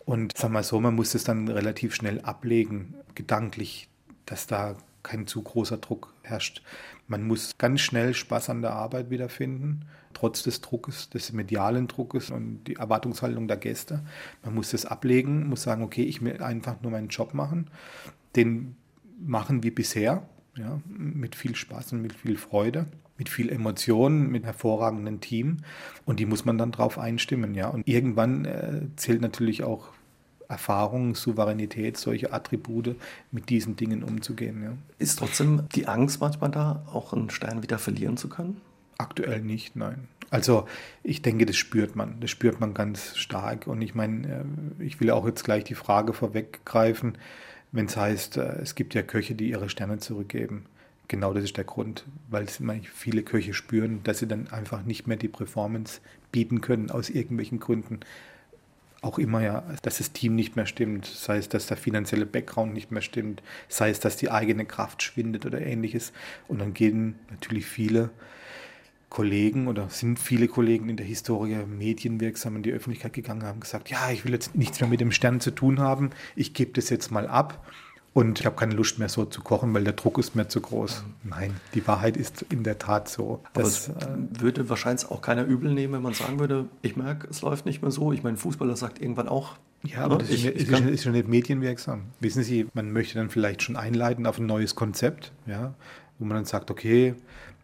Und sag mal so, man muss es dann relativ schnell ablegen, gedanklich, dass da kein zu großer Druck herrscht. Man muss ganz schnell Spaß an der Arbeit wiederfinden, trotz des Druckes, des medialen Druckes und die Erwartungshaltung der Gäste. Man muss das ablegen, muss sagen, okay, ich will einfach nur meinen Job machen, den machen wie bisher, ja, mit viel Spaß und mit viel Freude, mit viel Emotionen, mit hervorragendem Team und die muss man dann drauf einstimmen, ja. Und irgendwann äh, zählt natürlich auch Erfahrung, Souveränität, solche Attribute, mit diesen Dingen umzugehen. Ja. Ist trotzdem die Angst manchmal da, auch einen Stern wieder verlieren zu können? Aktuell nicht, nein. Also ich denke, das spürt man. Das spürt man ganz stark. Und ich meine, äh, ich will auch jetzt gleich die Frage vorweggreifen, wenn es heißt, äh, es gibt ja Köche, die ihre Sterne zurückgeben. Genau das ist der Grund, weil viele Köche spüren, dass sie dann einfach nicht mehr die Performance bieten können aus irgendwelchen Gründen. Auch immer ja, dass das Team nicht mehr stimmt, sei es, dass der finanzielle Background nicht mehr stimmt, sei es, dass die eigene Kraft schwindet oder ähnliches. Und dann gehen natürlich viele Kollegen oder sind viele Kollegen in der Historie medienwirksam in die Öffentlichkeit gegangen, haben gesagt, ja, ich will jetzt nichts mehr mit dem Stern zu tun haben, ich gebe das jetzt mal ab und ich habe keine Lust mehr so zu kochen, weil der Druck ist mir zu groß. Nein, die Wahrheit ist in der Tat so. Aber es äh, würde wahrscheinlich auch keiner übel nehmen, wenn man sagen würde, ich merke, es läuft nicht mehr so. Ich meine, ein Fußballer sagt irgendwann auch, Ja, aber ne, das ist, ich, ist, schon- ist schon nicht medienwirksam. Wissen Sie, man möchte dann vielleicht schon einleiten auf ein neues Konzept, ja, wo man dann sagt, okay,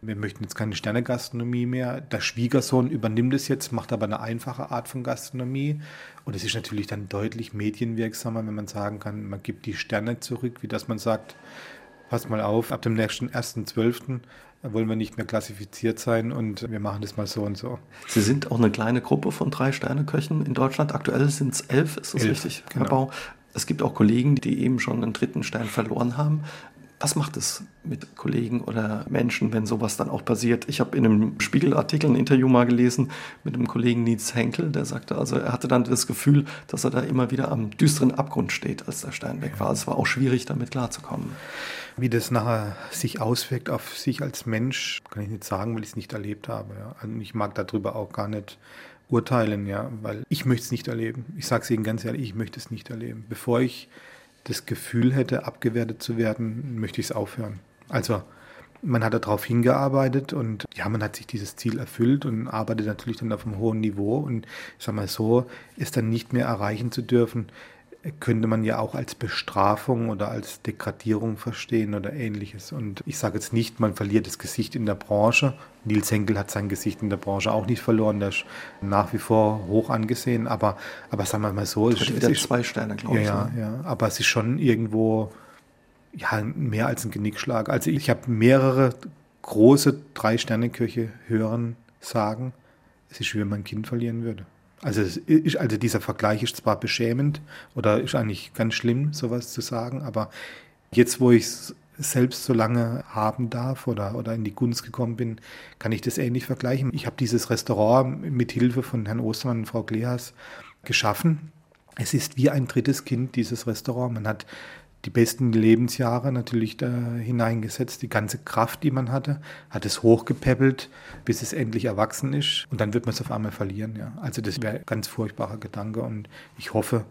wir möchten jetzt keine Sternegastronomie mehr. Der Schwiegersohn übernimmt es jetzt, macht aber eine einfache Art von Gastronomie. Und es ist natürlich dann deutlich medienwirksamer, wenn man sagen kann, man gibt die Sterne zurück, wie dass man sagt, pass mal auf, ab dem nächsten 1.12. wollen wir nicht mehr klassifiziert sein und wir machen das mal so und so. Sie sind auch eine kleine Gruppe von drei Sterneköchen in Deutschland. Aktuell sind es elf, ist das elf, richtig, genau. Herr Bau? Es gibt auch Kollegen, die eben schon einen dritten Stern verloren haben. Was macht es mit Kollegen oder Menschen, wenn sowas dann auch passiert? Ich habe in einem Spiegelartikel ein Interview mal gelesen mit einem Kollegen Nietz Henkel, der sagte, also er hatte dann das Gefühl, dass er da immer wieder am düsteren Abgrund steht, als der Stein weg war. Es war auch schwierig, damit klarzukommen. Wie das nachher sich auswirkt auf sich als Mensch, kann ich nicht sagen, weil ich es nicht erlebt habe. Ja. Also ich mag darüber auch gar nicht urteilen, ja, weil ich möchte es nicht erleben. Ich sage es Ihnen ganz ehrlich, ich möchte es nicht erleben. Bevor ich das Gefühl hätte, abgewertet zu werden, möchte ich es aufhören. Also man hat darauf hingearbeitet und ja, man hat sich dieses Ziel erfüllt und arbeitet natürlich dann auf einem hohen Niveau und ich sag mal so, ist dann nicht mehr erreichen zu dürfen, könnte man ja auch als Bestrafung oder als Degradierung verstehen oder ähnliches. Und ich sage jetzt nicht, man verliert das Gesicht in der Branche. Nils Henkel hat sein Gesicht in der Branche auch nicht verloren, der ist nach wie vor hoch angesehen. Aber, aber sagen wir mal so, es ist, ist zwei Sterne, glaube ich. Ja, ne? ja, aber es ist schon irgendwo ja, mehr als ein Genickschlag. Also ich habe mehrere große Drei-Sterne-Köche hören sagen, es ist wie wenn man ein Kind verlieren würde. Also, ist, also dieser Vergleich ist zwar beschämend oder ist eigentlich ganz schlimm, sowas zu sagen, aber jetzt, wo ich es selbst so lange haben darf oder, oder in die Gunst gekommen bin, kann ich das ähnlich vergleichen. Ich habe dieses Restaurant mit Hilfe von Herrn Ostermann und Frau Kleas geschaffen. Es ist wie ein drittes Kind, dieses Restaurant. Man hat die besten Lebensjahre natürlich da hineingesetzt, die ganze Kraft, die man hatte, hat es hochgepäppelt, bis es endlich erwachsen ist und dann wird man es auf einmal verlieren. Ja. Also das wäre ein ganz furchtbarer Gedanke und ich hoffe,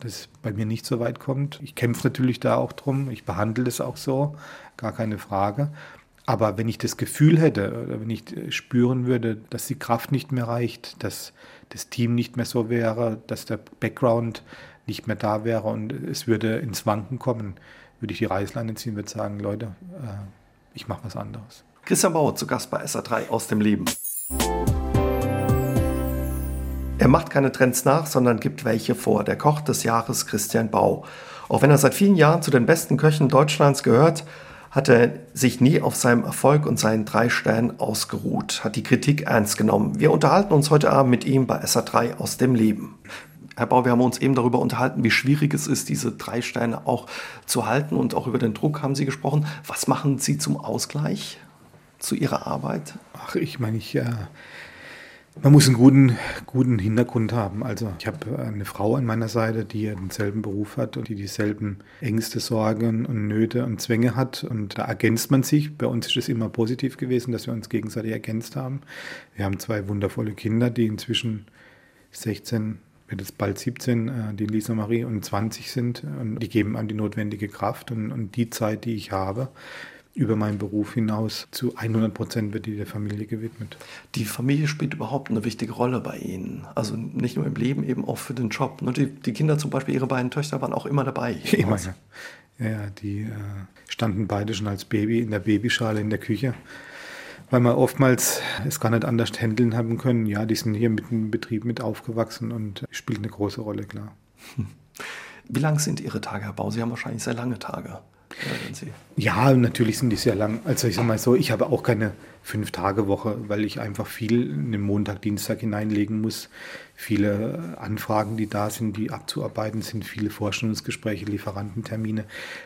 dass es bei mir nicht so weit kommt. Ich kämpfe natürlich da auch drum, ich behandle das auch so, gar keine Frage. Aber wenn ich das Gefühl hätte oder wenn ich spüren würde, dass die Kraft nicht mehr reicht, dass das Team nicht mehr so wäre, dass der Background nicht mehr da wäre und es würde ins Wanken kommen, würde ich die Reißleine ziehen, würde sagen, Leute, äh, ich mache was anderes. Christian Bauer zu Gast bei SA3 aus dem Leben. Er macht keine Trends nach, sondern gibt welche vor. Der Koch des Jahres Christian Bau. Auch wenn er seit vielen Jahren zu den besten Köchen Deutschlands gehört, hat er sich nie auf seinem Erfolg und seinen drei Sternen ausgeruht, hat die Kritik ernst genommen. Wir unterhalten uns heute Abend mit ihm bei SA3 aus dem Leben. Herr Bau, wir haben uns eben darüber unterhalten, wie schwierig es ist, diese drei Steine auch zu halten und auch über den Druck haben Sie gesprochen. Was machen Sie zum Ausgleich zu Ihrer Arbeit? Ach, ich meine, ich, äh, man muss einen guten, guten Hintergrund haben. Also ich habe eine Frau an meiner Seite, die denselben Beruf hat und die dieselben Ängste, Sorgen und Nöte und Zwänge hat. Und da ergänzt man sich. Bei uns ist es immer positiv gewesen, dass wir uns gegenseitig ergänzt haben. Wir haben zwei wundervolle Kinder, die inzwischen 16, wird es bald 17, äh, die Lisa Marie und 20 sind. Und die geben an die notwendige Kraft und, und die Zeit, die ich habe, über meinen Beruf hinaus zu 100 Prozent wird die der Familie gewidmet. Die Familie spielt überhaupt eine wichtige Rolle bei Ihnen. Also nicht nur im Leben, eben auch für den Job. Die, die Kinder zum Beispiel, Ihre beiden Töchter waren auch immer dabei. <laughs> Immer, ja. Ja, die äh, standen beide schon als Baby in der Babyschale in der Küche weil wir oftmals es gar nicht anders handeln haben können. Ja, die sind hier mit dem Betrieb mit aufgewachsen und spielt eine große Rolle, klar. <laughs> Wie lang sind Ihre Tage, Herr Bau? Sie haben wahrscheinlich sehr lange Tage. Ja, natürlich sind die sehr lang. Also ich sage mal so, ich habe auch keine Fünf-Tage-Woche, weil ich einfach viel in den Montag, Dienstag hineinlegen muss. Viele Anfragen, die da sind, die abzuarbeiten sind, viele Vorstellungsgespräche, Lieferantentermine.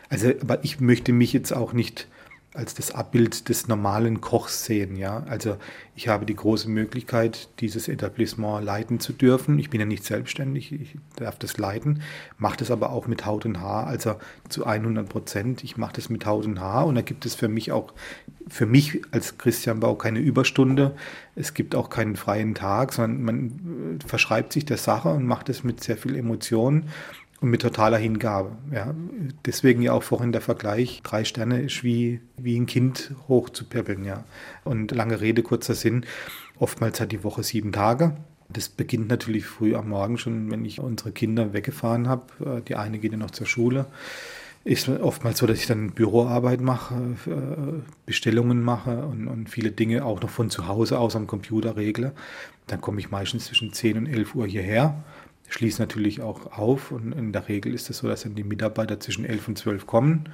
Also, aber ich möchte mich jetzt auch nicht als das Abbild des normalen Kochs sehen. Ja? Also ich habe die große Möglichkeit, dieses Etablissement leiten zu dürfen. Ich bin ja nicht selbstständig, ich darf das leiten, mache das aber auch mit Haut und Haar, also zu 100 Prozent. Ich mache das mit Haut und Haar und da gibt es für mich auch, für mich als Christian Bau keine Überstunde. Es gibt auch keinen freien Tag, sondern man verschreibt sich der Sache und macht es mit sehr viel Emotion und mit totaler Hingabe. Ja. Deswegen ja auch vorhin der Vergleich, drei Sterne ist wie, wie ein Kind hoch zu peppeln. Ja. Und lange Rede, kurzer Sinn, oftmals hat die Woche sieben Tage. Das beginnt natürlich früh am Morgen schon, wenn ich unsere Kinder weggefahren habe. Äh, die eine geht ja noch zur Schule. Ist oftmals so, dass ich dann Büroarbeit mache, äh, Bestellungen mache und, und viele Dinge auch noch von zu Hause aus am Computer regle. Dann komme ich meistens zwischen 10 und 11 Uhr hierher schließe natürlich auch auf und in der Regel ist es so, dass dann die Mitarbeiter zwischen 11 und 12 kommen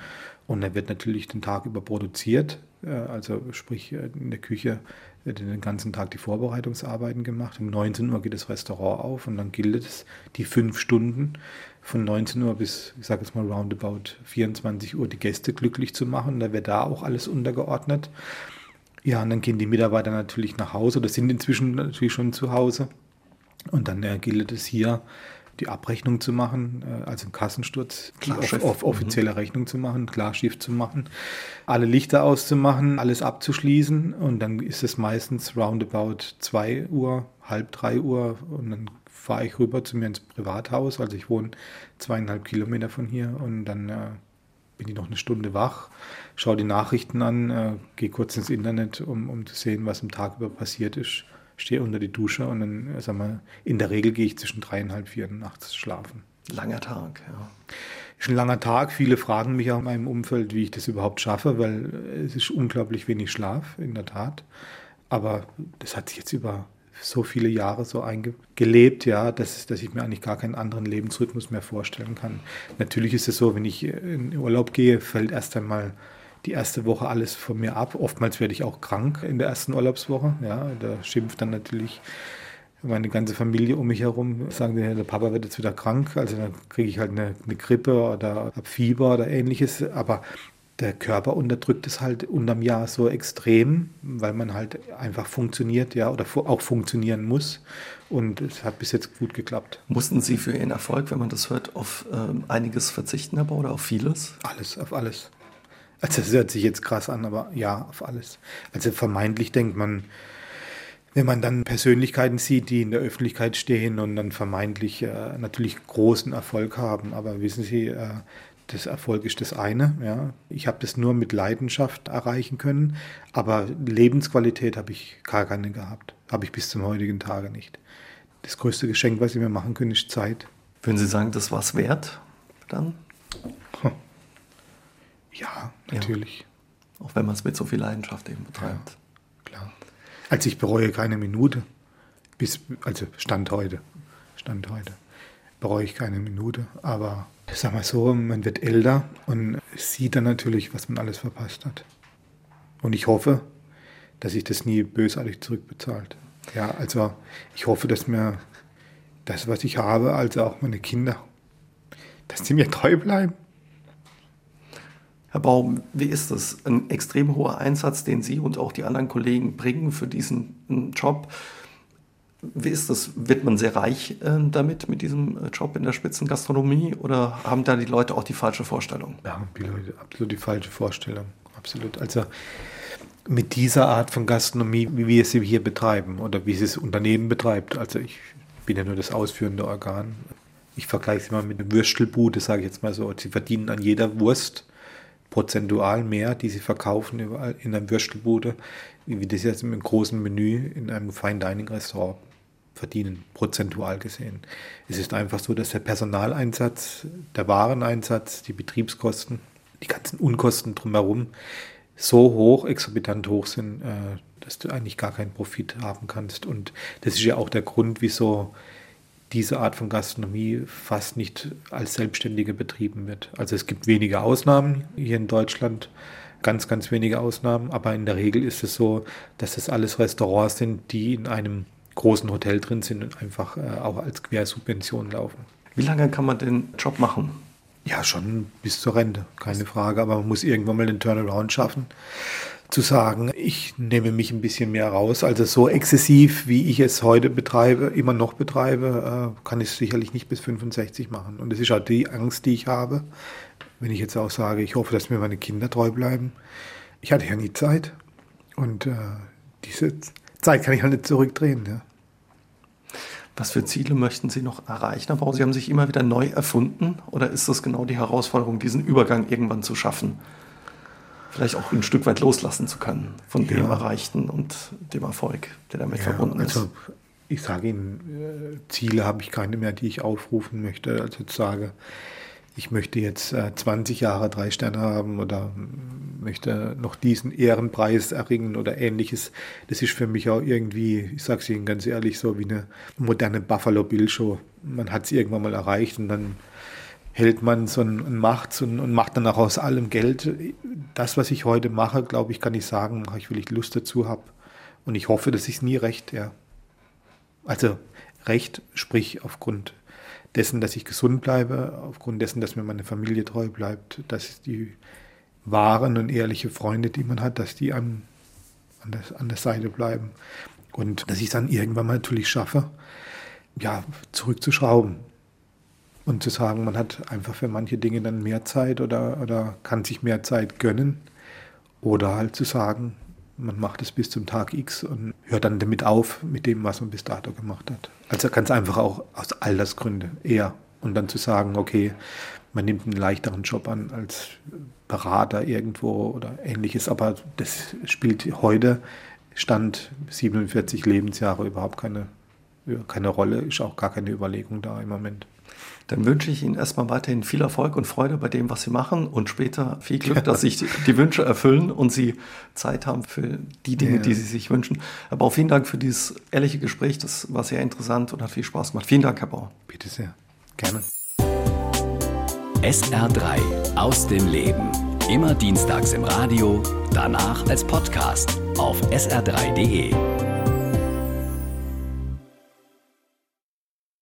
Und er wird natürlich den Tag über produziert, äh, also sprich äh, in der Küche den ganzen Tag die Vorbereitungsarbeiten gemacht. Um 19 Uhr geht das Restaurant auf und dann gilt es, die fünf Stunden von 19 Uhr bis, ich sage jetzt mal roundabout 24 Uhr, die Gäste glücklich zu machen. Da wird da auch alles untergeordnet. Ja, und dann gehen die Mitarbeiter natürlich nach Hause oder sind inzwischen natürlich schon zu Hause. Und dann äh, gilt es hier, die Abrechnung zu machen, äh, also einen Kassensturz, auf, auf offizielle mhm. Rechnung zu machen, Klarschiff zu machen, alle Lichter auszumachen, alles abzuschließen. Und dann ist es meistens roundabout 2 Uhr, halb 3 Uhr. Und dann fahre ich rüber zu mir ins Privathaus, also ich wohne zweieinhalb Kilometer von hier. Und dann äh, bin ich noch eine Stunde wach, schaue die Nachrichten an, äh, gehe kurz ins Internet, um, um zu sehen, was im Tag über passiert ist stehe unter die Dusche und dann, sag mal, in der Regel gehe ich zwischen dreieinhalb, vier nachts schlafen. Langer Tag, ja. Ist ein langer Tag. Viele fragen mich auch in meinem Umfeld, wie ich das überhaupt schaffe, weil es ist unglaublich wenig Schlaf, in der Tat. Aber das hat sich jetzt über so viele Jahre so eingelebt, ja, dass, dass ich mir eigentlich gar keinen anderen Lebensrhythmus mehr vorstellen kann. Natürlich ist es so, wenn ich in Urlaub gehe, fällt erst einmal die erste Woche alles von mir ab. Oftmals werde ich auch krank in der ersten Urlaubswoche. Ja, da schimpft dann natürlich meine ganze Familie um mich herum. Sagen, der Papa wird jetzt wieder krank. Also dann kriege ich halt eine, eine Grippe oder habe Fieber oder ähnliches. Aber der Körper unterdrückt es halt unterm Jahr so extrem, weil man halt einfach funktioniert, ja, oder auch funktionieren muss. Und es hat bis jetzt gut geklappt. Mussten Sie für Ihren Erfolg, wenn man das hört, auf äh, einiges verzichten, Bau, oder auf vieles? Alles, auf alles. Also das hört sich jetzt krass an, aber ja, auf alles. Also vermeintlich denkt man, wenn man dann Persönlichkeiten sieht, die in der Öffentlichkeit stehen und dann vermeintlich äh, natürlich großen Erfolg haben, aber wissen Sie, äh, das Erfolg ist das eine. Ja. Ich habe das nur mit Leidenschaft erreichen können, aber Lebensqualität habe ich gar keine gehabt. Habe ich bis zum heutigen Tage nicht. Das größte Geschenk, was Sie mir machen können, ist Zeit. Würden Sie sagen, das war es wert dann? Ja, natürlich. Ja. Auch wenn man es mit so viel Leidenschaft eben betreibt. Ja, klar. Also ich bereue keine Minute. Bis, also Stand heute. Stand heute. Bereue ich keine Minute. Aber ich sag mal so, man wird älter und sieht dann natürlich, was man alles verpasst hat. Und ich hoffe, dass sich das nie bösartig zurückbezahlt. Ja, also ich hoffe, dass mir das, was ich habe, also auch meine Kinder, dass sie mir treu bleiben. Herr Baum, wie ist das? Ein extrem hoher Einsatz, den Sie und auch die anderen Kollegen bringen für diesen hm, Job. Wie ist das? Wird man sehr reich äh, damit, mit diesem äh, Job in der Spitzengastronomie oder haben da die Leute auch die falsche Vorstellung? Ja, die Leute absolut die falsche Vorstellung. Absolut. Also mit dieser Art von Gastronomie, wie wir sie hier betreiben oder wie sie das Unternehmen betreibt. Also ich bin ja nur das ausführende Organ. Ich vergleiche es immer mit einer Würstelbude, sage ich jetzt mal so. Sie verdienen an jeder Wurst prozentual mehr, die sie verkaufen in einer Würstelbude, wie das jetzt im großen Menü in einem Fine Dining Restaurant verdienen, prozentual gesehen. Es ist einfach so, dass der Personaleinsatz, der Wareneinsatz, die Betriebskosten, die ganzen Unkosten drumherum so hoch, exorbitant hoch sind, äh, dass du eigentlich gar keinen Profit haben kannst. Und das ist ja auch der Grund, wieso diese Art von Gastronomie fast nicht als Selbstständige betrieben wird. Also es gibt wenige Ausnahmen hier in Deutschland, ganz, ganz wenige Ausnahmen, aber in der Regel ist es so, dass das alles Restaurants sind, die in einem großen Hotel drin sind und einfach äh, auch als Quersubvention laufen. Wie lange kann man den Job machen? Ja, schon bis zur Rente, keine Frage, aber man muss irgendwann mal den Turnaround schaffen zu sagen, ich nehme mich ein bisschen mehr raus. Also so exzessiv, wie ich es heute betreibe, immer noch betreibe, äh, kann ich es sicherlich nicht bis 65 machen. Und das ist auch die Angst, die ich habe, wenn ich jetzt auch sage, ich hoffe, dass mir meine Kinder treu bleiben. Ich hatte ja nie Zeit und äh, diese Zeit kann ich halt nicht zurückdrehen. Ja. Was für Ziele möchten Sie noch erreichen? Aber Sie haben sich immer wieder neu erfunden oder ist das genau die Herausforderung, diesen Übergang irgendwann zu schaffen? Vielleicht auch ein Stück weit loslassen zu können von ja. dem Erreichten und dem Erfolg, der damit ja, verbunden ist. Also ich sage Ihnen, äh, Ziele habe ich keine mehr, die ich aufrufen möchte. Also ich sage, ich möchte jetzt 20 äh, Jahre drei Sterne haben oder möchte noch diesen Ehrenpreis erringen oder ähnliches. Das ist für mich auch irgendwie, ich sage es Ihnen ganz ehrlich, so wie eine moderne Buffalo Bill Show. Man hat es irgendwann mal erreicht und dann hält man und, und macht und, und macht dann auch aus allem Geld. Das, was ich heute mache, glaube ich, kann ich sagen, mache ich, weil ich Lust dazu habe. Und ich hoffe, dass ich es nie recht, ja. Also recht, sprich aufgrund dessen, dass ich gesund bleibe, aufgrund dessen, dass mir meine Familie treu bleibt, dass die wahren und ehrliche Freunde, die man hat, dass die an, an, der, an der Seite bleiben. Und dass ich es dann irgendwann mal natürlich schaffe, ja, zurückzuschrauben und zu sagen, man hat einfach für manche Dinge dann mehr Zeit oder, oder kann sich mehr Zeit gönnen. Oder halt zu sagen, man macht es bis zum Tag X und hört dann damit auf mit dem, was man bis dato gemacht hat. Also ganz einfach auch aus Altersgründen eher. Und dann zu sagen, okay, man nimmt einen leichteren Job an als Berater irgendwo oder ähnliches. Aber das spielt heute, Stand 47 Lebensjahre, überhaupt keine, keine Rolle, ist auch gar keine Überlegung da im Moment. Dann wünsche ich Ihnen erstmal weiterhin viel Erfolg und Freude bei dem, was Sie machen und später viel Glück, dass sich die Wünsche erfüllen und Sie Zeit haben für die Dinge, ja. die Sie sich wünschen. Herr Bau, vielen Dank für dieses ehrliche Gespräch. Das war sehr interessant und hat viel Spaß gemacht. Vielen Dank, Herr Bau. Bitte sehr. Gerne. SR3 aus dem Leben. Immer dienstags im Radio, danach als Podcast auf sr3.de.